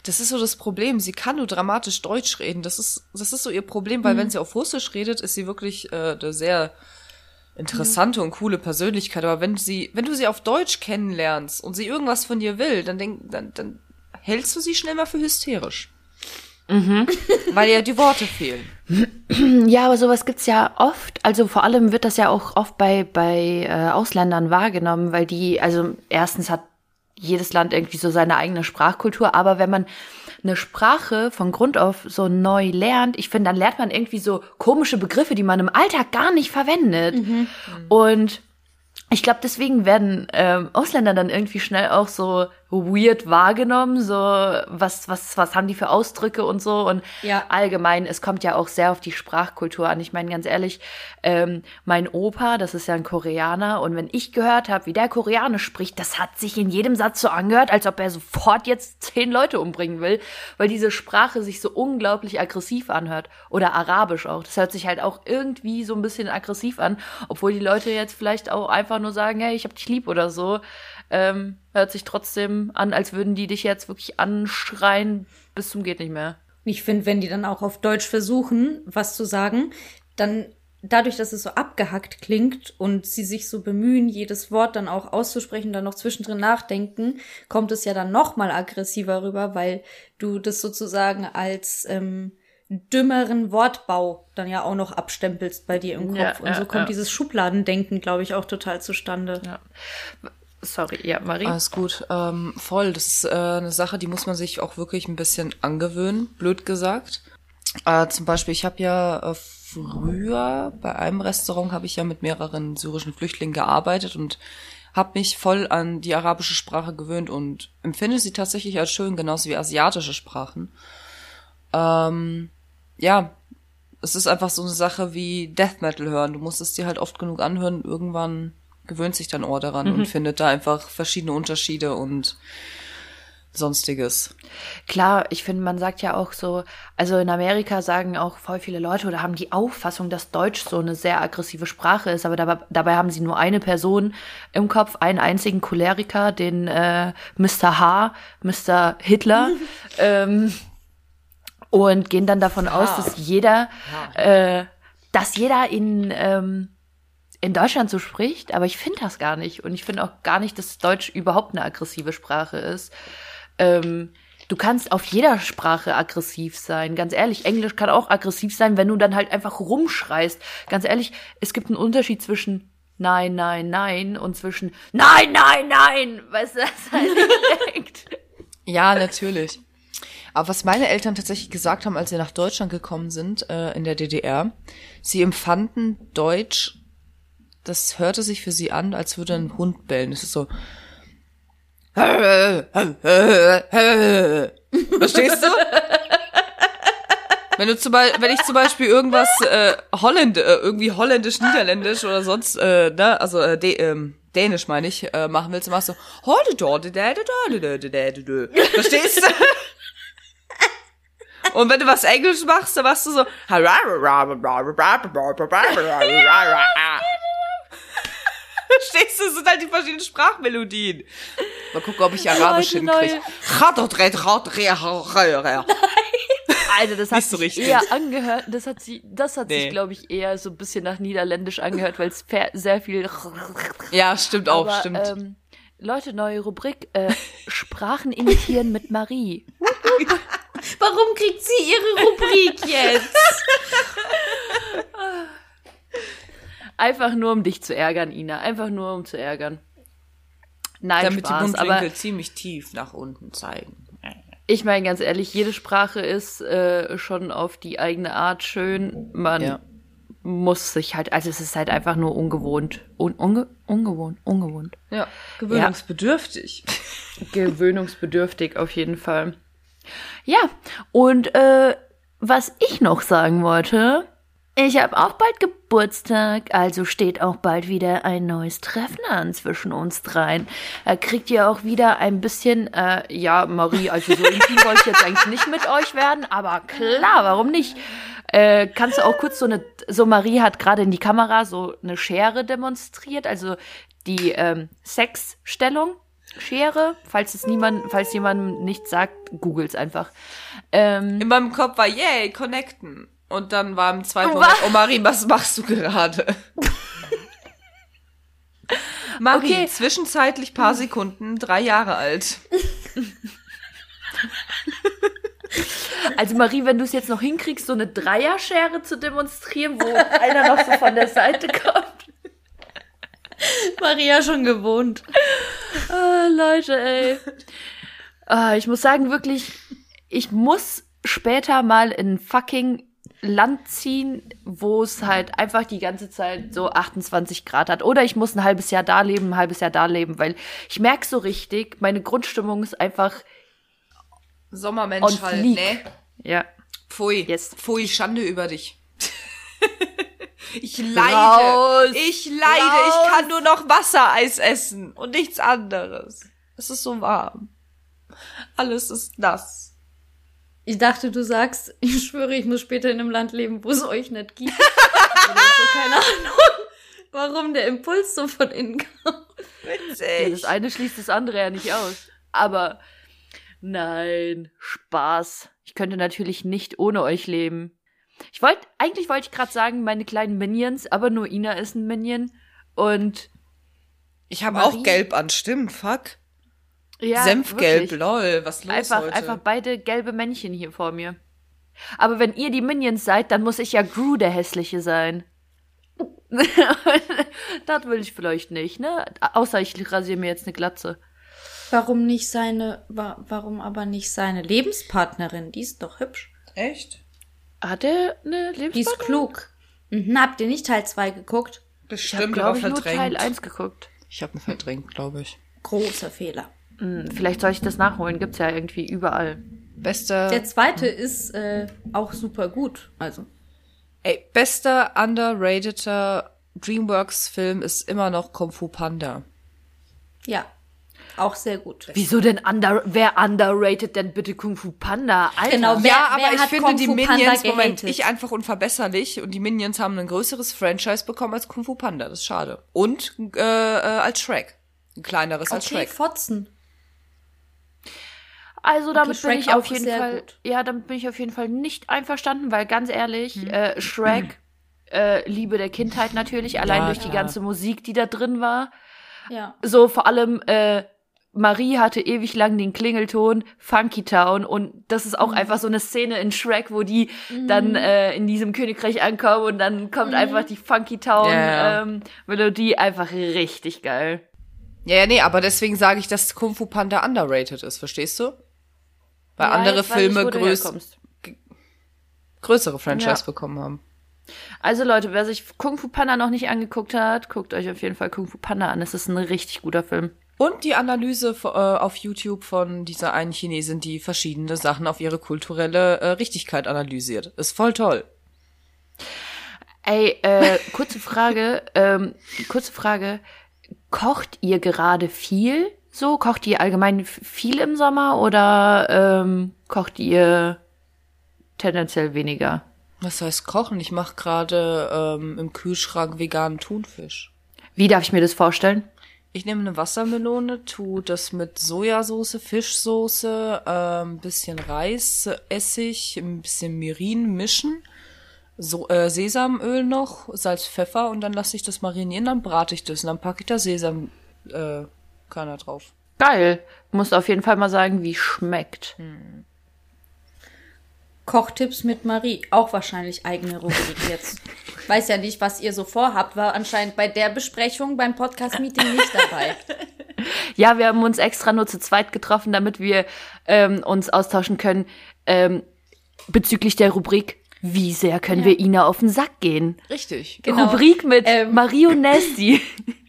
S1: Das ist so das Problem. Sie kann nur dramatisch Deutsch reden. Das ist, das ist so ihr Problem, weil wenn sie auf Russisch redet, ist sie wirklich äh, eine sehr interessante und coole Persönlichkeit. Aber wenn sie, wenn du sie auf Deutsch kennenlernst und sie irgendwas von dir will, dann denk, dann, dann hältst du sie schnell mal für hysterisch. Weil ihr die Worte fehlen.
S3: Ja, aber sowas gibt's ja oft. Also vor allem wird das ja auch oft bei, bei äh, Ausländern wahrgenommen, weil die, also erstens hat jedes Land irgendwie so seine eigene Sprachkultur, aber wenn man eine Sprache von Grund auf so neu lernt, ich finde, dann lernt man irgendwie so komische Begriffe, die man im Alltag gar nicht verwendet. Und ich glaube, deswegen werden ähm, Ausländer dann irgendwie schnell auch so weird wahrgenommen, so was, was, was haben die für Ausdrücke und so. Und
S2: Ja.
S3: allgemein, es kommt ja auch sehr auf die Sprachkultur an. Ich meine, ganz ehrlich, ähm, mein Opa, das ist ja ein Koreaner, und wenn ich gehört habe, wie der Koreanisch spricht, das hat sich in jedem Satz so angehört, als ob er sofort jetzt zehn Leute umbringen will, weil diese Sprache sich so unglaublich aggressiv anhört. Oder Arabisch auch. Das hört sich halt auch irgendwie so ein bisschen aggressiv an, obwohl die Leute jetzt vielleicht auch einfach nur sagen, hey, ich hab dich lieb oder so. Ähm, hört sich trotzdem an, als würden die dich jetzt wirklich anschreien bis zum geht nicht mehr.
S2: Ich finde, wenn die dann auch auf Deutsch versuchen, was zu sagen, dann dadurch, dass es so abgehackt klingt und sie sich so bemühen, jedes Wort dann auch auszusprechen, dann noch zwischendrin nachdenken, kommt es ja dann noch mal aggressiver rüber, weil du das sozusagen als ähm, dümmeren Wortbau dann ja auch noch abstempelst bei dir im Kopf.
S3: Ja,
S2: und so
S3: ja,
S2: kommt
S3: ja.
S2: dieses Schubladendenken, glaube ich, auch total zustande.
S3: Sorry, ja, Marie.
S1: Alles gut. Ähm, voll. Das ist äh, eine Sache, die muss man sich auch wirklich ein bisschen angewöhnen, blöd gesagt. Äh, zum Beispiel, ich habe ja äh, früher bei einem Restaurant habe ich ja mit mehreren syrischen Flüchtlingen gearbeitet und habe mich voll an die arabische Sprache gewöhnt und empfinde sie tatsächlich als schön, genauso wie asiatische Sprachen. Ähm, ja, es ist einfach so eine Sache wie Death Metal hören. Du musst es dir halt oft genug anhören. Irgendwann gewöhnt sich dein Ohr daran und findet da einfach verschiedene Unterschiede und sonstiges.
S3: Klar, ich finde, man sagt ja auch so, also in Amerika sagen auch voll viele Leute oder haben die Auffassung, dass Deutsch so eine sehr aggressive Sprache ist, aber dabei, dabei haben sie nur eine Person im Kopf, einen einzigen Choleriker, den äh, Mr. H., Mr. Hitler, ähm, und gehen dann davon aus, dass jeder, äh, dass jeder in ähm, in Deutschland so spricht, aber ich finde das gar nicht. Und ich finde auch gar nicht, dass Deutsch überhaupt eine aggressive Sprache ist. Ähm, du kannst auf jeder Sprache aggressiv sein. Ganz ehrlich, Englisch kann auch aggressiv sein, wenn du dann halt einfach rumschreist. Ganz ehrlich, es gibt einen Unterschied zwischen Nein, nein, nein und zwischen Nein, nein, nein. Weißt du, das halt direkt.
S1: Ja, natürlich. Aber was meine Eltern tatsächlich gesagt haben, als sie nach Deutschland gekommen sind, äh, in der DDR, sie empfanden Deutsch, das hörte sich für sie an, als würde ein Hund bellen. Es ist so. Verstehst du? Wenn du zum Beispiel, wenn ich zum Beispiel irgendwas äh, Holländ, äh, irgendwie holländisch, niederländisch oder sonst, äh, ne, also äh, dä ähm, dänisch meine ich, äh, machen willst, dann machst du Verstehst du? Und wenn du was Englisch machst, dann machst du so Verstehst du? Das sind halt die verschiedenen Sprachmelodien. Mal gucken, ob ich Arabisch
S3: Leute,
S1: hinkriege.
S3: Also das hat
S1: so
S3: sich
S1: richtig.
S3: eher angehört, das hat sie, das hat
S1: Nee.
S3: sich, glaube ich, eher so ein bisschen nach Niederländisch angehört, weil es sehr viel.
S1: Ja, stimmt auch,
S3: Aber,
S1: stimmt.
S3: Ähm, Leute, neue Rubrik, äh, Sprachen imitieren mit Marie.
S2: Warum kriegt sie ihre Rubrik jetzt?
S3: Einfach nur, um dich zu ärgern, Ina. Einfach nur, um zu ärgern. Nein,
S1: Damit die
S3: Spaß.
S1: Mundwinkel
S3: Aber
S1: ziemlich tief nach unten zeigen.
S3: ich meine ganz ehrlich, jede Sprache ist äh, schon auf die eigene Art schön. Man
S1: Ja.
S3: muss sich halt, also es ist halt einfach nur ungewohnt. Un, unge, ungewohnt, ungewohnt.
S1: Ja, gewöhnungsbedürftig.
S3: Gewöhnungsbedürftig auf jeden Fall. Ja, und äh, was ich noch sagen wollte, ich habe auch bald Geburtstag, also steht auch bald wieder ein neues Treffen an zwischen uns dreien. Da kriegt ihr auch wieder ein bisschen, äh, ja, Marie, also so intim wollte ich jetzt eigentlich nicht mit euch werden, aber klar, warum nicht? Äh, kannst du auch kurz so eine, so Marie hat gerade in die Kamera so eine Schere demonstriert, also die ähm, Sexstellung. Schere, falls es niemand, falls jemandem nichts sagt, googles einfach. Ähm,
S1: In meinem Kopf war, yay, connecten. Und dann war im zweiten Moment, oh Marie, was machst du gerade? Marie,
S3: Okay.
S1: zwischenzeitlich paar Sekunden, drei Jahre alt.
S3: also Marie, wenn du es jetzt noch hinkriegst, so eine Dreierschere zu demonstrieren, wo einer noch so von der Seite kommt.
S2: Maria schon gewohnt.
S3: Ah, Leute, ey. Ah, ich muss sagen, wirklich, ich muss später mal in fucking Land ziehen, wo es halt einfach die ganze Zeit so 28 Grad hat. Oder ich muss ein halbes Jahr da leben, ein halbes Jahr da leben, weil ich merke so richtig, meine Grundstimmung ist einfach,
S1: Sommermensch halt, ne?
S3: ja,
S1: Pfui.
S3: Yes.
S1: Pfui, Schande über dich. ich leide.
S3: Raus.
S1: Ich leide.
S3: Raus.
S1: Ich kann nur noch Wassereis essen und nichts anderes. Es ist so warm. Alles ist nass.
S2: Ich dachte, du sagst, ich schwöre, ich muss später in einem Land leben, wo es euch nicht gibt. Oder so, keine Ahnung, warum der Impuls so von innen kam.
S3: Ja, das eine schließt das andere ja nicht aus. Aber nein, Spaß. Ich könnte natürlich nicht ohne euch leben. Ich wollte, eigentlich wollte ich gerade sagen, meine kleinen Minions, aber nur Ina ist ein Minion. Und
S1: Ich habe auch gelb an, stimmt, fuck.
S3: Ja,
S1: Senfgelb,
S3: wirklich.
S1: lol, was los
S3: Einfach,
S1: heute?
S3: einfach beide gelbe Männchen hier vor mir. Aber wenn ihr die Minions seid, dann muss ich ja Gru der Hässliche sein. das will ich vielleicht nicht, ne? Außer ich rasiere mir jetzt eine Glatze.
S2: Warum nicht seine, wa warum aber nicht seine Lebenspartnerin? Die ist doch hübsch.
S1: Echt?
S3: Hat er eine
S2: Die ist
S3: Lebenspartnerin?
S2: klug. Mhm, habt ihr nicht Teil 2 geguckt?
S3: Ich habe,
S1: Bestimmt,
S3: glaube
S1: aber
S3: ich, nur
S1: verdrängt.
S3: Teil 1 geguckt.
S1: Ich habe ihn verdrängt, glaube ich.
S2: Großer Fehler.
S3: Hm, vielleicht soll ich das nachholen. Gibt's ja irgendwie überall.
S1: Bester.
S2: Der zweite ist äh, auch super gut. Also,
S1: Ey, bester underrateder Dreamworks-Film ist immer noch Kung Fu Panda.
S2: Ja, auch sehr gut.
S3: Wieso denn under, wer underrated denn bitte Kung Fu Panda? Alter.
S2: Genau, Wer-
S1: ja, aber
S2: wer
S1: ich
S2: hat
S1: finde
S2: Kung
S1: die Minions, Moment, ich einfach unverbesserlich und die Minions haben ein größeres Franchise bekommen als Kung Fu Panda. Das ist schade. Und äh, äh, als Shrek. Ein kleineres als
S2: Okay,
S1: Shrek.
S2: Fotzen.
S3: Also damit bin
S2: Shrek
S3: ich auf jeden Fall,
S2: gut.
S3: ja, damit bin ich auf jeden Fall nicht einverstanden, weil ganz ehrlich,
S2: Hm.
S3: äh, Shrek, äh, Liebe der Kindheit natürlich, allein
S1: Ja,
S3: durch die
S1: ja.
S3: ganze Musik, die da drin war.
S2: Ja.
S3: So vor allem, äh, Marie hatte ewig lang den Klingelton Funky Town und das ist
S2: Mhm.
S3: auch einfach so eine Szene in Shrek, wo die dann äh, in diesem Königreich ankommen und dann kommt
S2: Mhm.
S3: einfach die Funky Town
S1: Ja, ja.
S3: ähm, Melodie einfach richtig geil.
S1: Ja, ja, nee, aber deswegen sage ich, dass Kung Fu Panda underrated ist, verstehst du? Weil
S3: Ja,
S1: andere Filme
S3: du
S1: größ größere Franchise
S3: Ja.
S1: bekommen haben.
S3: Also Leute, wer sich Kung Fu Panda noch nicht angeguckt hat, guckt euch auf jeden Fall Kung Fu Panda an. Es ist ein richtig guter Film.
S1: Und die Analyse äh, auf YouTube von dieser einen Chinesin, die verschiedene Sachen auf ihre kulturelle äh, Richtigkeit analysiert. Ist voll toll.
S3: Ey, äh, kurze Frage, ähm, kurze Frage. Kocht ihr gerade viel? So, kocht ihr allgemein viel im Sommer oder ähm, kocht ihr tendenziell weniger?
S1: Was heißt kochen? Ich mache gerade ähm, im Kühlschrank veganen Thunfisch.
S3: Wie darf ich mir das vorstellen?
S1: Ich nehme eine Wassermelone, tu das mit Sojasauce, Fischsoße, ähm, bisschen Reis, Essig, ein bisschen Mirin mischen, so, äh, Sesamöl noch, Salz, Pfeffer und dann lasse ich das marinieren, dann brate ich das und dann packe ich da Sesam äh, Körner drauf.
S3: Geil. Musst auf jeden Fall mal sagen, wie schmeckt.
S2: Kochtipps mit Marie. Auch wahrscheinlich eigene Rubrik jetzt. Weiß ja nicht, was ihr so vorhabt. War anscheinend bei der Besprechung beim Podcast-Meeting nicht dabei.
S3: Ja, wir haben uns extra nur zu zweit getroffen, damit wir ähm, uns austauschen können ähm, bezüglich der Rubrik. Wie sehr können wir Ina auf den Sack gehen?
S1: Richtig.
S2: Genau.
S3: Rubrik mit
S2: Ähm.
S3: Marie und Nasty.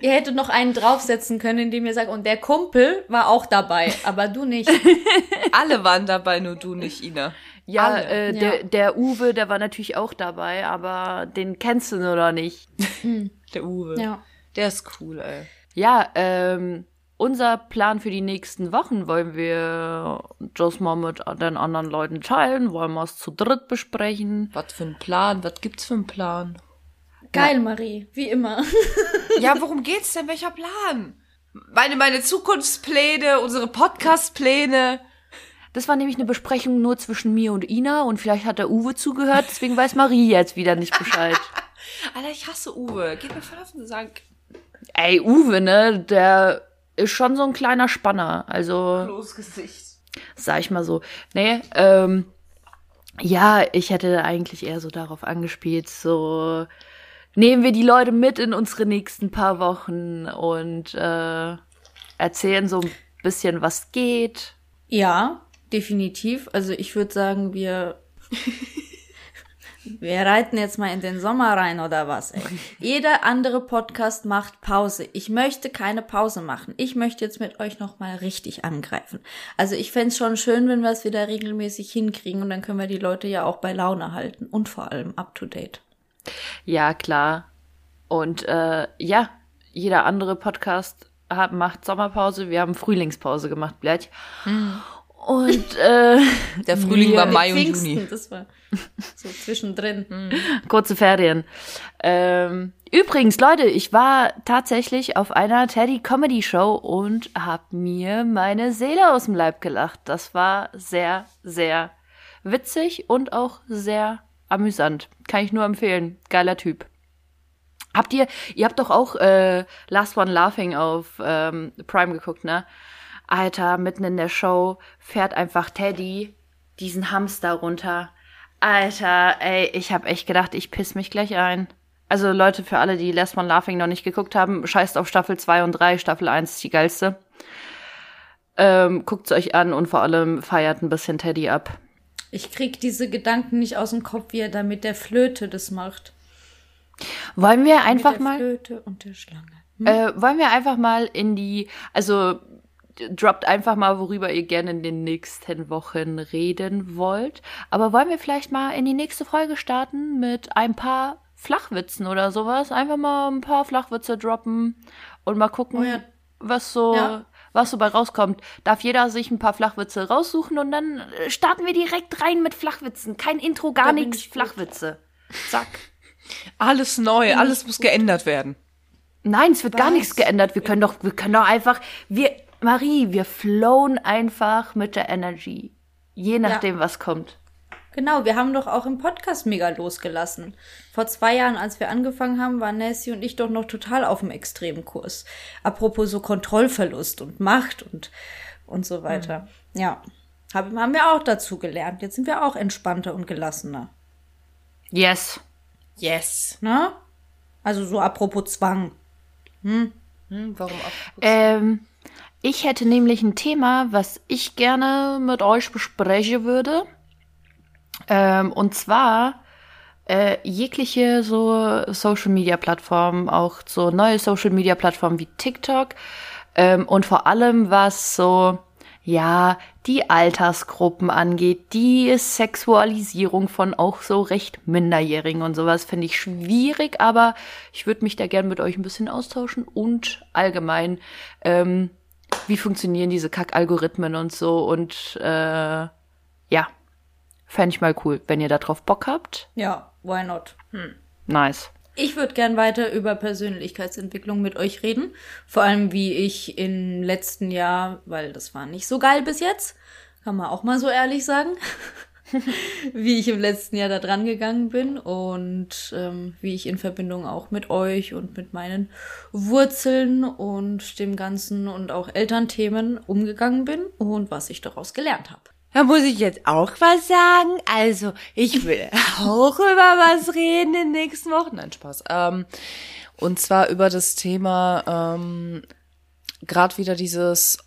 S2: Ihr hättet noch einen draufsetzen können, indem ihr sagt, und der Kumpel war auch dabei, aber du nicht.
S1: Alle waren dabei, nur du nicht, Ina.
S3: Ja,
S1: Alle.
S3: äh,
S2: Ja.
S3: Der, der Uwe, der war natürlich auch dabei, aber den kennst du nur noch nicht.
S1: Der Uwe.
S2: Ja.
S1: Der ist cool, ey.
S3: Ja, ähm, unser Plan für die nächsten Wochen wollen wir das mal mit den anderen Leuten teilen, wollen wir es zu dritt besprechen.
S1: Was für ein Plan? Was gibt's für einen Plan?
S2: Geil, Marie, wie immer.
S1: Ja, worum geht's denn? Welcher Plan? Meine, meine Zukunftspläne, unsere Podcastpläne.
S3: Das war nämlich eine Besprechung nur zwischen mir und Ina und vielleicht hat der Uwe zugehört, deswegen weiß Marie jetzt wieder nicht Bescheid.
S1: Alter, ich hasse Uwe. Geht mir voll auf den Sack.
S3: Ey, Uwe, ne, der ist schon so ein kleiner Spanner, also
S1: Los Gesicht.
S3: sag ich mal so. Nee, ähm, ja, ich hätte eigentlich eher so darauf angespielt, so nehmen wir die Leute mit in unsere nächsten paar Wochen und äh, erzählen so ein bisschen, was geht.
S2: Ja, definitiv. Also ich würde sagen, wir wir reiten jetzt mal in den Sommer rein oder was. Ey. Jeder andere Podcast macht Pause. Ich möchte keine Pause machen. Ich möchte jetzt mit euch noch mal richtig angreifen. Also ich fänd's schon schön, wenn wir es wieder regelmäßig hinkriegen und dann können wir die Leute ja auch bei Laune halten und vor allem up to date.
S3: Ja, klar. Und äh, ja, jeder andere Podcast hat, macht Sommerpause. Wir haben Frühlingspause gemacht, gleich. Und äh,
S1: Der Frühling war Mai und Juni.
S2: das war so zwischendrin.
S3: kurze Ferien. Ähm, übrigens, Leute, ich war tatsächlich auf einer Teddy Comedy Show und hab mir meine Seele aus dem Leib gelacht. Das war sehr, sehr witzig und auch sehr amüsant. Kann ich nur empfehlen. Geiler Typ. Habt ihr, ihr habt doch auch äh, Last One Laughing auf ähm, Prime geguckt, ne? Alter, mitten in der Show fährt einfach Teddy diesen Hamster runter. Alter, ey, ich hab echt gedacht, ich piss mich gleich ein. Also Leute, für alle, die Last One Laughing noch nicht geguckt haben, scheißt auf Staffel 2 und 3, Staffel 1 ist die geilste. Ähm, guckt's euch an und vor allem feiert ein bisschen Teddy ab.
S2: Ich krieg diese Gedanken nicht aus dem Kopf, wie er da mit der Flöte das macht.
S3: Wollen wir
S2: mit
S3: einfach
S2: der
S3: mal
S2: Flöte und der Schlange.
S3: Äh, wollen wir einfach mal in die, also droppt einfach mal, worüber ihr gerne in den nächsten Wochen reden wollt. Aber wollen wir vielleicht mal in die nächste Folge starten mit ein paar Flachwitzen oder sowas? Einfach mal ein paar Flachwitze droppen und mal gucken,
S2: Oh ja.
S3: was so,
S2: Ja.
S3: Was so bei rauskommt. Darf jeder sich ein paar Flachwitze raussuchen und dann äh, starten wir direkt rein mit Flachwitzen. Kein Intro, gar nichts. Flachwitze. Zack.
S1: Alles neu, alles muss geändert werden.
S3: Nein, es wird gar
S2: Was?
S3: nichts geändert. Wir können doch, wir können doch einfach, wir, Marie, wir flowen einfach mit der Energy. Je nachdem, was kommt.
S2: Genau, wir haben doch auch im Podcast mega losgelassen. Vor zwei Jahren, als wir angefangen haben, waren Nancy und ich doch noch total auf dem extremen Kurs. Apropos so Kontrollverlust und Macht und, und so weiter. Ja, hab, haben wir auch dazu gelernt. Jetzt sind wir auch entspannter und gelassener.
S3: Yes.
S1: Yes.
S2: Ne? Also so apropos Zwang.
S1: Hm, warum ab?
S3: Ähm, ich hätte nämlich ein Thema, was ich gerne mit euch besprechen würde. Ähm, und zwar äh, jegliche so Social Media Plattformen, auch so neue Social Media Plattformen wie TikTok. Ähm, und vor allem was so, ja, die Altersgruppen angeht, die Sexualisierung von auch so recht Minderjährigen und sowas finde ich schwierig, aber ich würde mich da gerne mit euch ein bisschen austauschen und allgemein, ähm, wie funktionieren diese Kack-Algorithmen und so und äh, ja, fände ich mal cool, wenn ihr da drauf Bock habt.
S2: Ja, why not?
S3: Nice.
S2: Ich würde gern weiter über Persönlichkeitsentwicklung mit euch reden. Vor allem, wie ich im letzten Jahr, weil das war nicht so geil bis jetzt, kann man auch mal so ehrlich sagen, wie ich im letzten Jahr da dran gegangen bin und ähm, wie ich in Verbindung auch mit euch und mit meinen Wurzeln und dem Ganzen und auch Elternthemen umgegangen bin und was ich daraus gelernt habe.
S1: Da muss ich jetzt auch was sagen. Also, ich will auch über was reden in den nächsten Wochen. Nein, Spaß. Ähm, und zwar über das Thema, ähm, gerade wieder dieses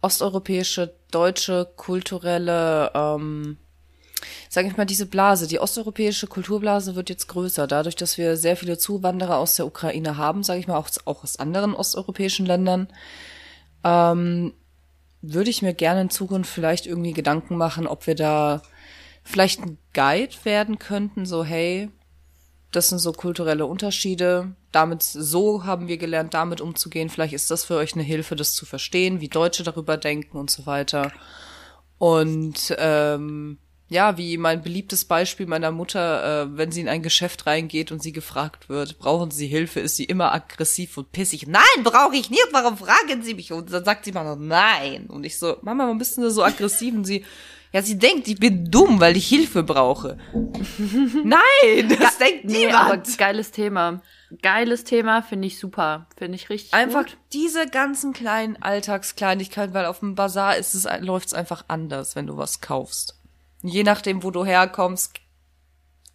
S1: osteuropäische, deutsche, kulturelle, ähm, sage ich mal, diese Blase, die osteuropäische Kulturblase wird jetzt größer, dadurch, dass wir sehr viele Zuwanderer aus der Ukraine haben, sage ich mal, auch, auch aus anderen osteuropäischen Ländern. Ähm, würde ich mir gerne in Zukunft vielleicht irgendwie Gedanken machen, ob wir da vielleicht ein Guide werden könnten, so hey, das sind so kulturelle Unterschiede, damit so haben wir gelernt, damit umzugehen, vielleicht ist das für euch eine Hilfe, das zu verstehen, wie Deutsche darüber denken und so weiter. Und ähm, ja, wie mein beliebtes Beispiel meiner Mutter, äh, wenn sie in ein Geschäft reingeht und sie gefragt wird, brauchen Sie Hilfe, ist sie immer aggressiv und pissig. Nein, brauche ich nicht, warum fragen Sie mich? Und dann sagt sie mal, nein. Und ich so, Mama, warum bist du so aggressiv? Und sie, ja, sie denkt, ich bin dumm, weil ich Hilfe brauche. nein, das denkt
S3: Nee, aber
S1: niemand.
S3: geiles Thema. Geiles Thema, finde ich super. Finde ich richtig
S1: Einfach
S3: gut.
S1: diese ganzen kleinen Alltagskleinigkeiten, weil auf dem Bazar ist es, läuft's einfach anders, wenn du was kaufst. Je nachdem, wo du herkommst,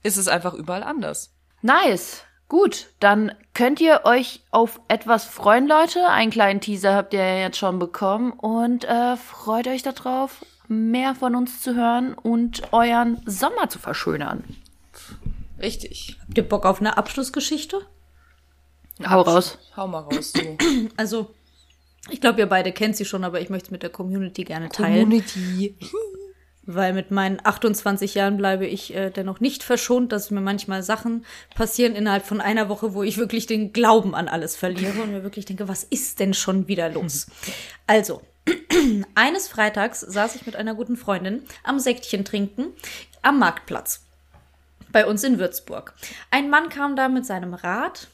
S1: ist es einfach überall anders.
S3: Nice. Gut, dann könnt ihr euch auf etwas freuen, Leute. Einen kleinen Teaser habt ihr ja jetzt schon bekommen und äh, freut euch darauf, mehr von uns zu hören und euren Sommer zu verschönern.
S1: Richtig.
S2: Habt ihr Bock auf eine Abschlussgeschichte?
S3: Hau raus.
S1: Hau mal raus, du.
S2: Also, ich glaube, ihr beide kennt sie schon, aber ich möchte es mit der Community gerne teilen.
S1: Community.
S2: Weil mit meinen 28 Jahren bleibe ich äh, dennoch nicht verschont, dass mir manchmal Sachen passieren innerhalb von einer Woche, wo ich wirklich den Glauben an alles verliere und mir wirklich denke, was ist denn schon wieder los? Also, eines Freitags saß ich mit einer guten Freundin am Sektchen trinken am Marktplatz bei uns in Würzburg. Ein Mann kam da mit seinem Rad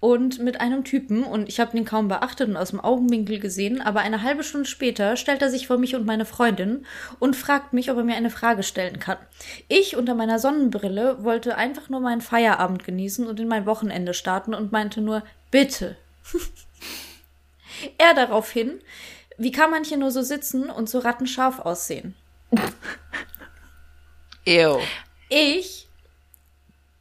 S2: und mit einem Typen und ich habe ihn kaum beachtet und aus dem Augenwinkel gesehen, aber eine halbe Stunde später stellt er sich vor mich und meine Freundin und fragt mich, ob er mir eine Frage stellen kann. Ich unter meiner Sonnenbrille wollte einfach nur meinen Feierabend genießen und in mein Wochenende starten und meinte nur bitte. er daraufhin, wie kann man hier nur so sitzen und so rattenscharf aussehen?
S1: Ew.
S2: Ich,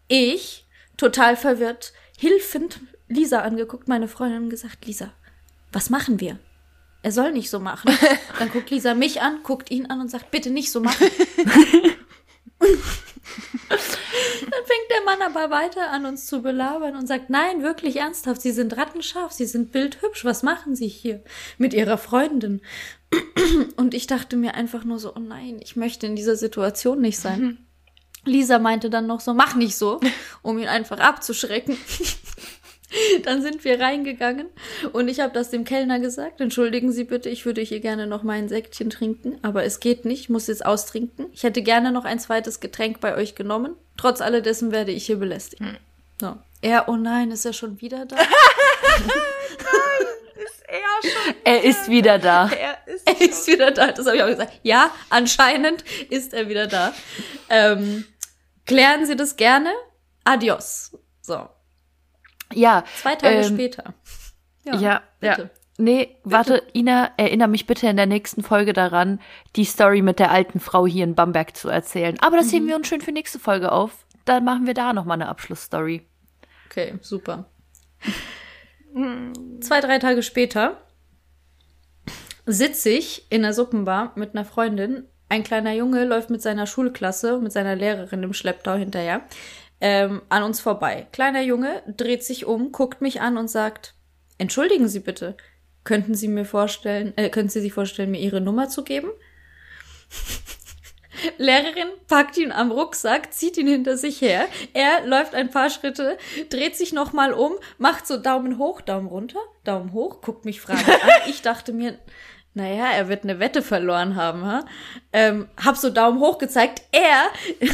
S2: ich, total verwirrt, hilfend Lisa angeguckt, meine Freundin, und gesagt, Lisa, was machen wir? Er soll nicht so machen. Dann guckt Lisa mich an, guckt ihn an und sagt, bitte nicht so machen. Dann fängt der Mann aber weiter an, uns zu belabern und sagt, nein, wirklich ernsthaft, Sie sind rattenscharf, Sie sind bildhübsch, was machen Sie hier mit Ihrer Freundin? Und ich dachte mir einfach nur so, oh nein, ich möchte in dieser Situation nicht sein. Lisa meinte dann noch so, mach nicht so, um ihn einfach abzuschrecken. Dann sind wir reingegangen und ich habe das dem Kellner gesagt. Entschuldigen Sie bitte, ich würde hier gerne noch mal ein Säckchen trinken, aber es geht nicht, ich muss jetzt austrinken. Ich hätte gerne noch ein zweites Getränk bei euch genommen. Trotz alledessen werde ich hier belästigt.
S1: Hm.
S2: So. Er, oh nein, ist er schon wieder da?
S1: Ist er schon?
S3: Er ist wieder da.
S1: Er ist,
S2: er ist wieder da. Das habe ich auch gesagt. Ja, anscheinend ist er wieder da. Ähm, klären Sie das gerne. Adios. So.
S3: Ja.
S2: Zwei Tage
S3: ähm,
S2: später.
S3: Ja, ja.
S2: bitte.
S3: Nee, warte, Ina, erinnere mich bitte in der nächsten Folge daran, die Story mit der alten Frau hier in Bamberg zu erzählen. Aber das heben wir uns schön für nächste Folge auf. Dann machen wir da nochmal eine Abschlussstory.
S2: Okay, super. Zwei, drei Tage später sitze ich in der Suppenbar mit einer Freundin. Ein kleiner Junge läuft mit seiner Schulklasse, mit seiner Lehrerin im Schlepptau hinterher, ähm, an uns vorbei. Kleiner Junge dreht sich um, guckt mich an und sagt, entschuldigen Sie bitte, könnten Sie mir vorstellen, äh, könnten Sie sich vorstellen, mir Ihre Nummer zu geben? Lehrerin packt ihn am Rucksack, zieht ihn hinter sich her. Er läuft ein paar Schritte, dreht sich nochmal um, macht so Daumen hoch, Daumen runter, Daumen hoch, guckt mich fragend an. Ich dachte mir, naja, er wird eine Wette verloren haben. Ha? Ähm, hab so Daumen hoch gezeigt. Er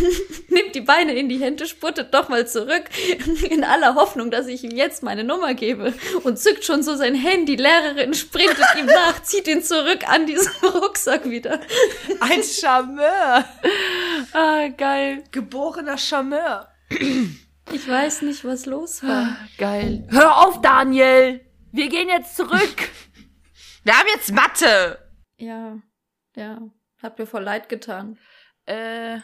S2: nimmt die Beine in die Hände, spurtet doch mal zurück, in aller Hoffnung, dass ich ihm jetzt meine Nummer gebe und zückt schon so sein Handy. Lehrerin sprintet ihm nach, zieht ihn zurück an diesen Rucksack wieder.
S1: ein Charmeur.
S3: Ah, geil.
S1: Geborener Charmeur.
S2: Ich weiß nicht, was los war.
S3: Geil. Hör auf, Daniel! Wir gehen jetzt zurück!
S1: Wir haben jetzt Mathe.
S2: Ja, ja, hat mir voll leid getan.
S3: Äh,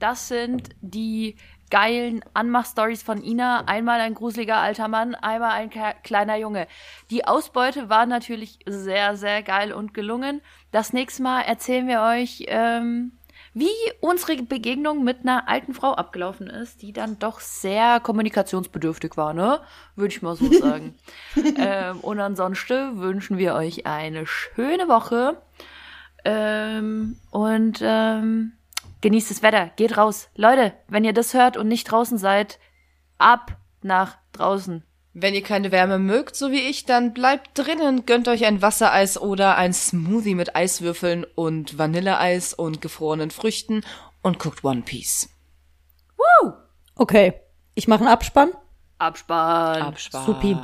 S3: das sind die geilen Anmach-Stories von Ina. Einmal ein gruseliger alter Mann, einmal ein kleiner Junge. Die Ausbeute war natürlich sehr, sehr geil und gelungen. Das nächste Mal erzählen wir euch, ähm, wie unsere Begegnung mit einer alten Frau abgelaufen ist, die dann doch sehr kommunikationsbedürftig war, ne? Würde ich mal so sagen. ähm, und ansonsten wünschen wir euch eine schöne Woche. Ähm, und ähm, genießt das Wetter, geht raus. Leute, wenn ihr das hört und nicht draußen seid, ab nach draußen.
S1: Wenn ihr keine Wärme mögt, so wie ich, dann bleibt drinnen, gönnt euch ein Wassereis oder ein Smoothie mit Eiswürfeln und Vanilleeis und gefrorenen Früchten und guckt One Piece. Woo!
S2: Okay, ich mache einen Abspann.
S3: Abspann.
S1: Abspann.
S2: Supi.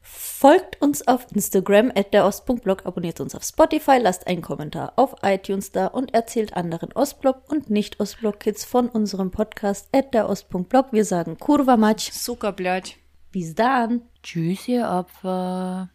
S2: Folgt uns auf Instagram at der Ost.blog, abonniert uns auf Spotify, lasst einen Kommentar auf iTunes da und erzählt anderen Ostblog und nicht Ostblog Kids von unserem Podcast at der Ost.blog. Wir sagen Kurva
S1: Matsch. Zuckerblöd.
S2: Bis dann.
S3: Tschüss, ihr Opfer.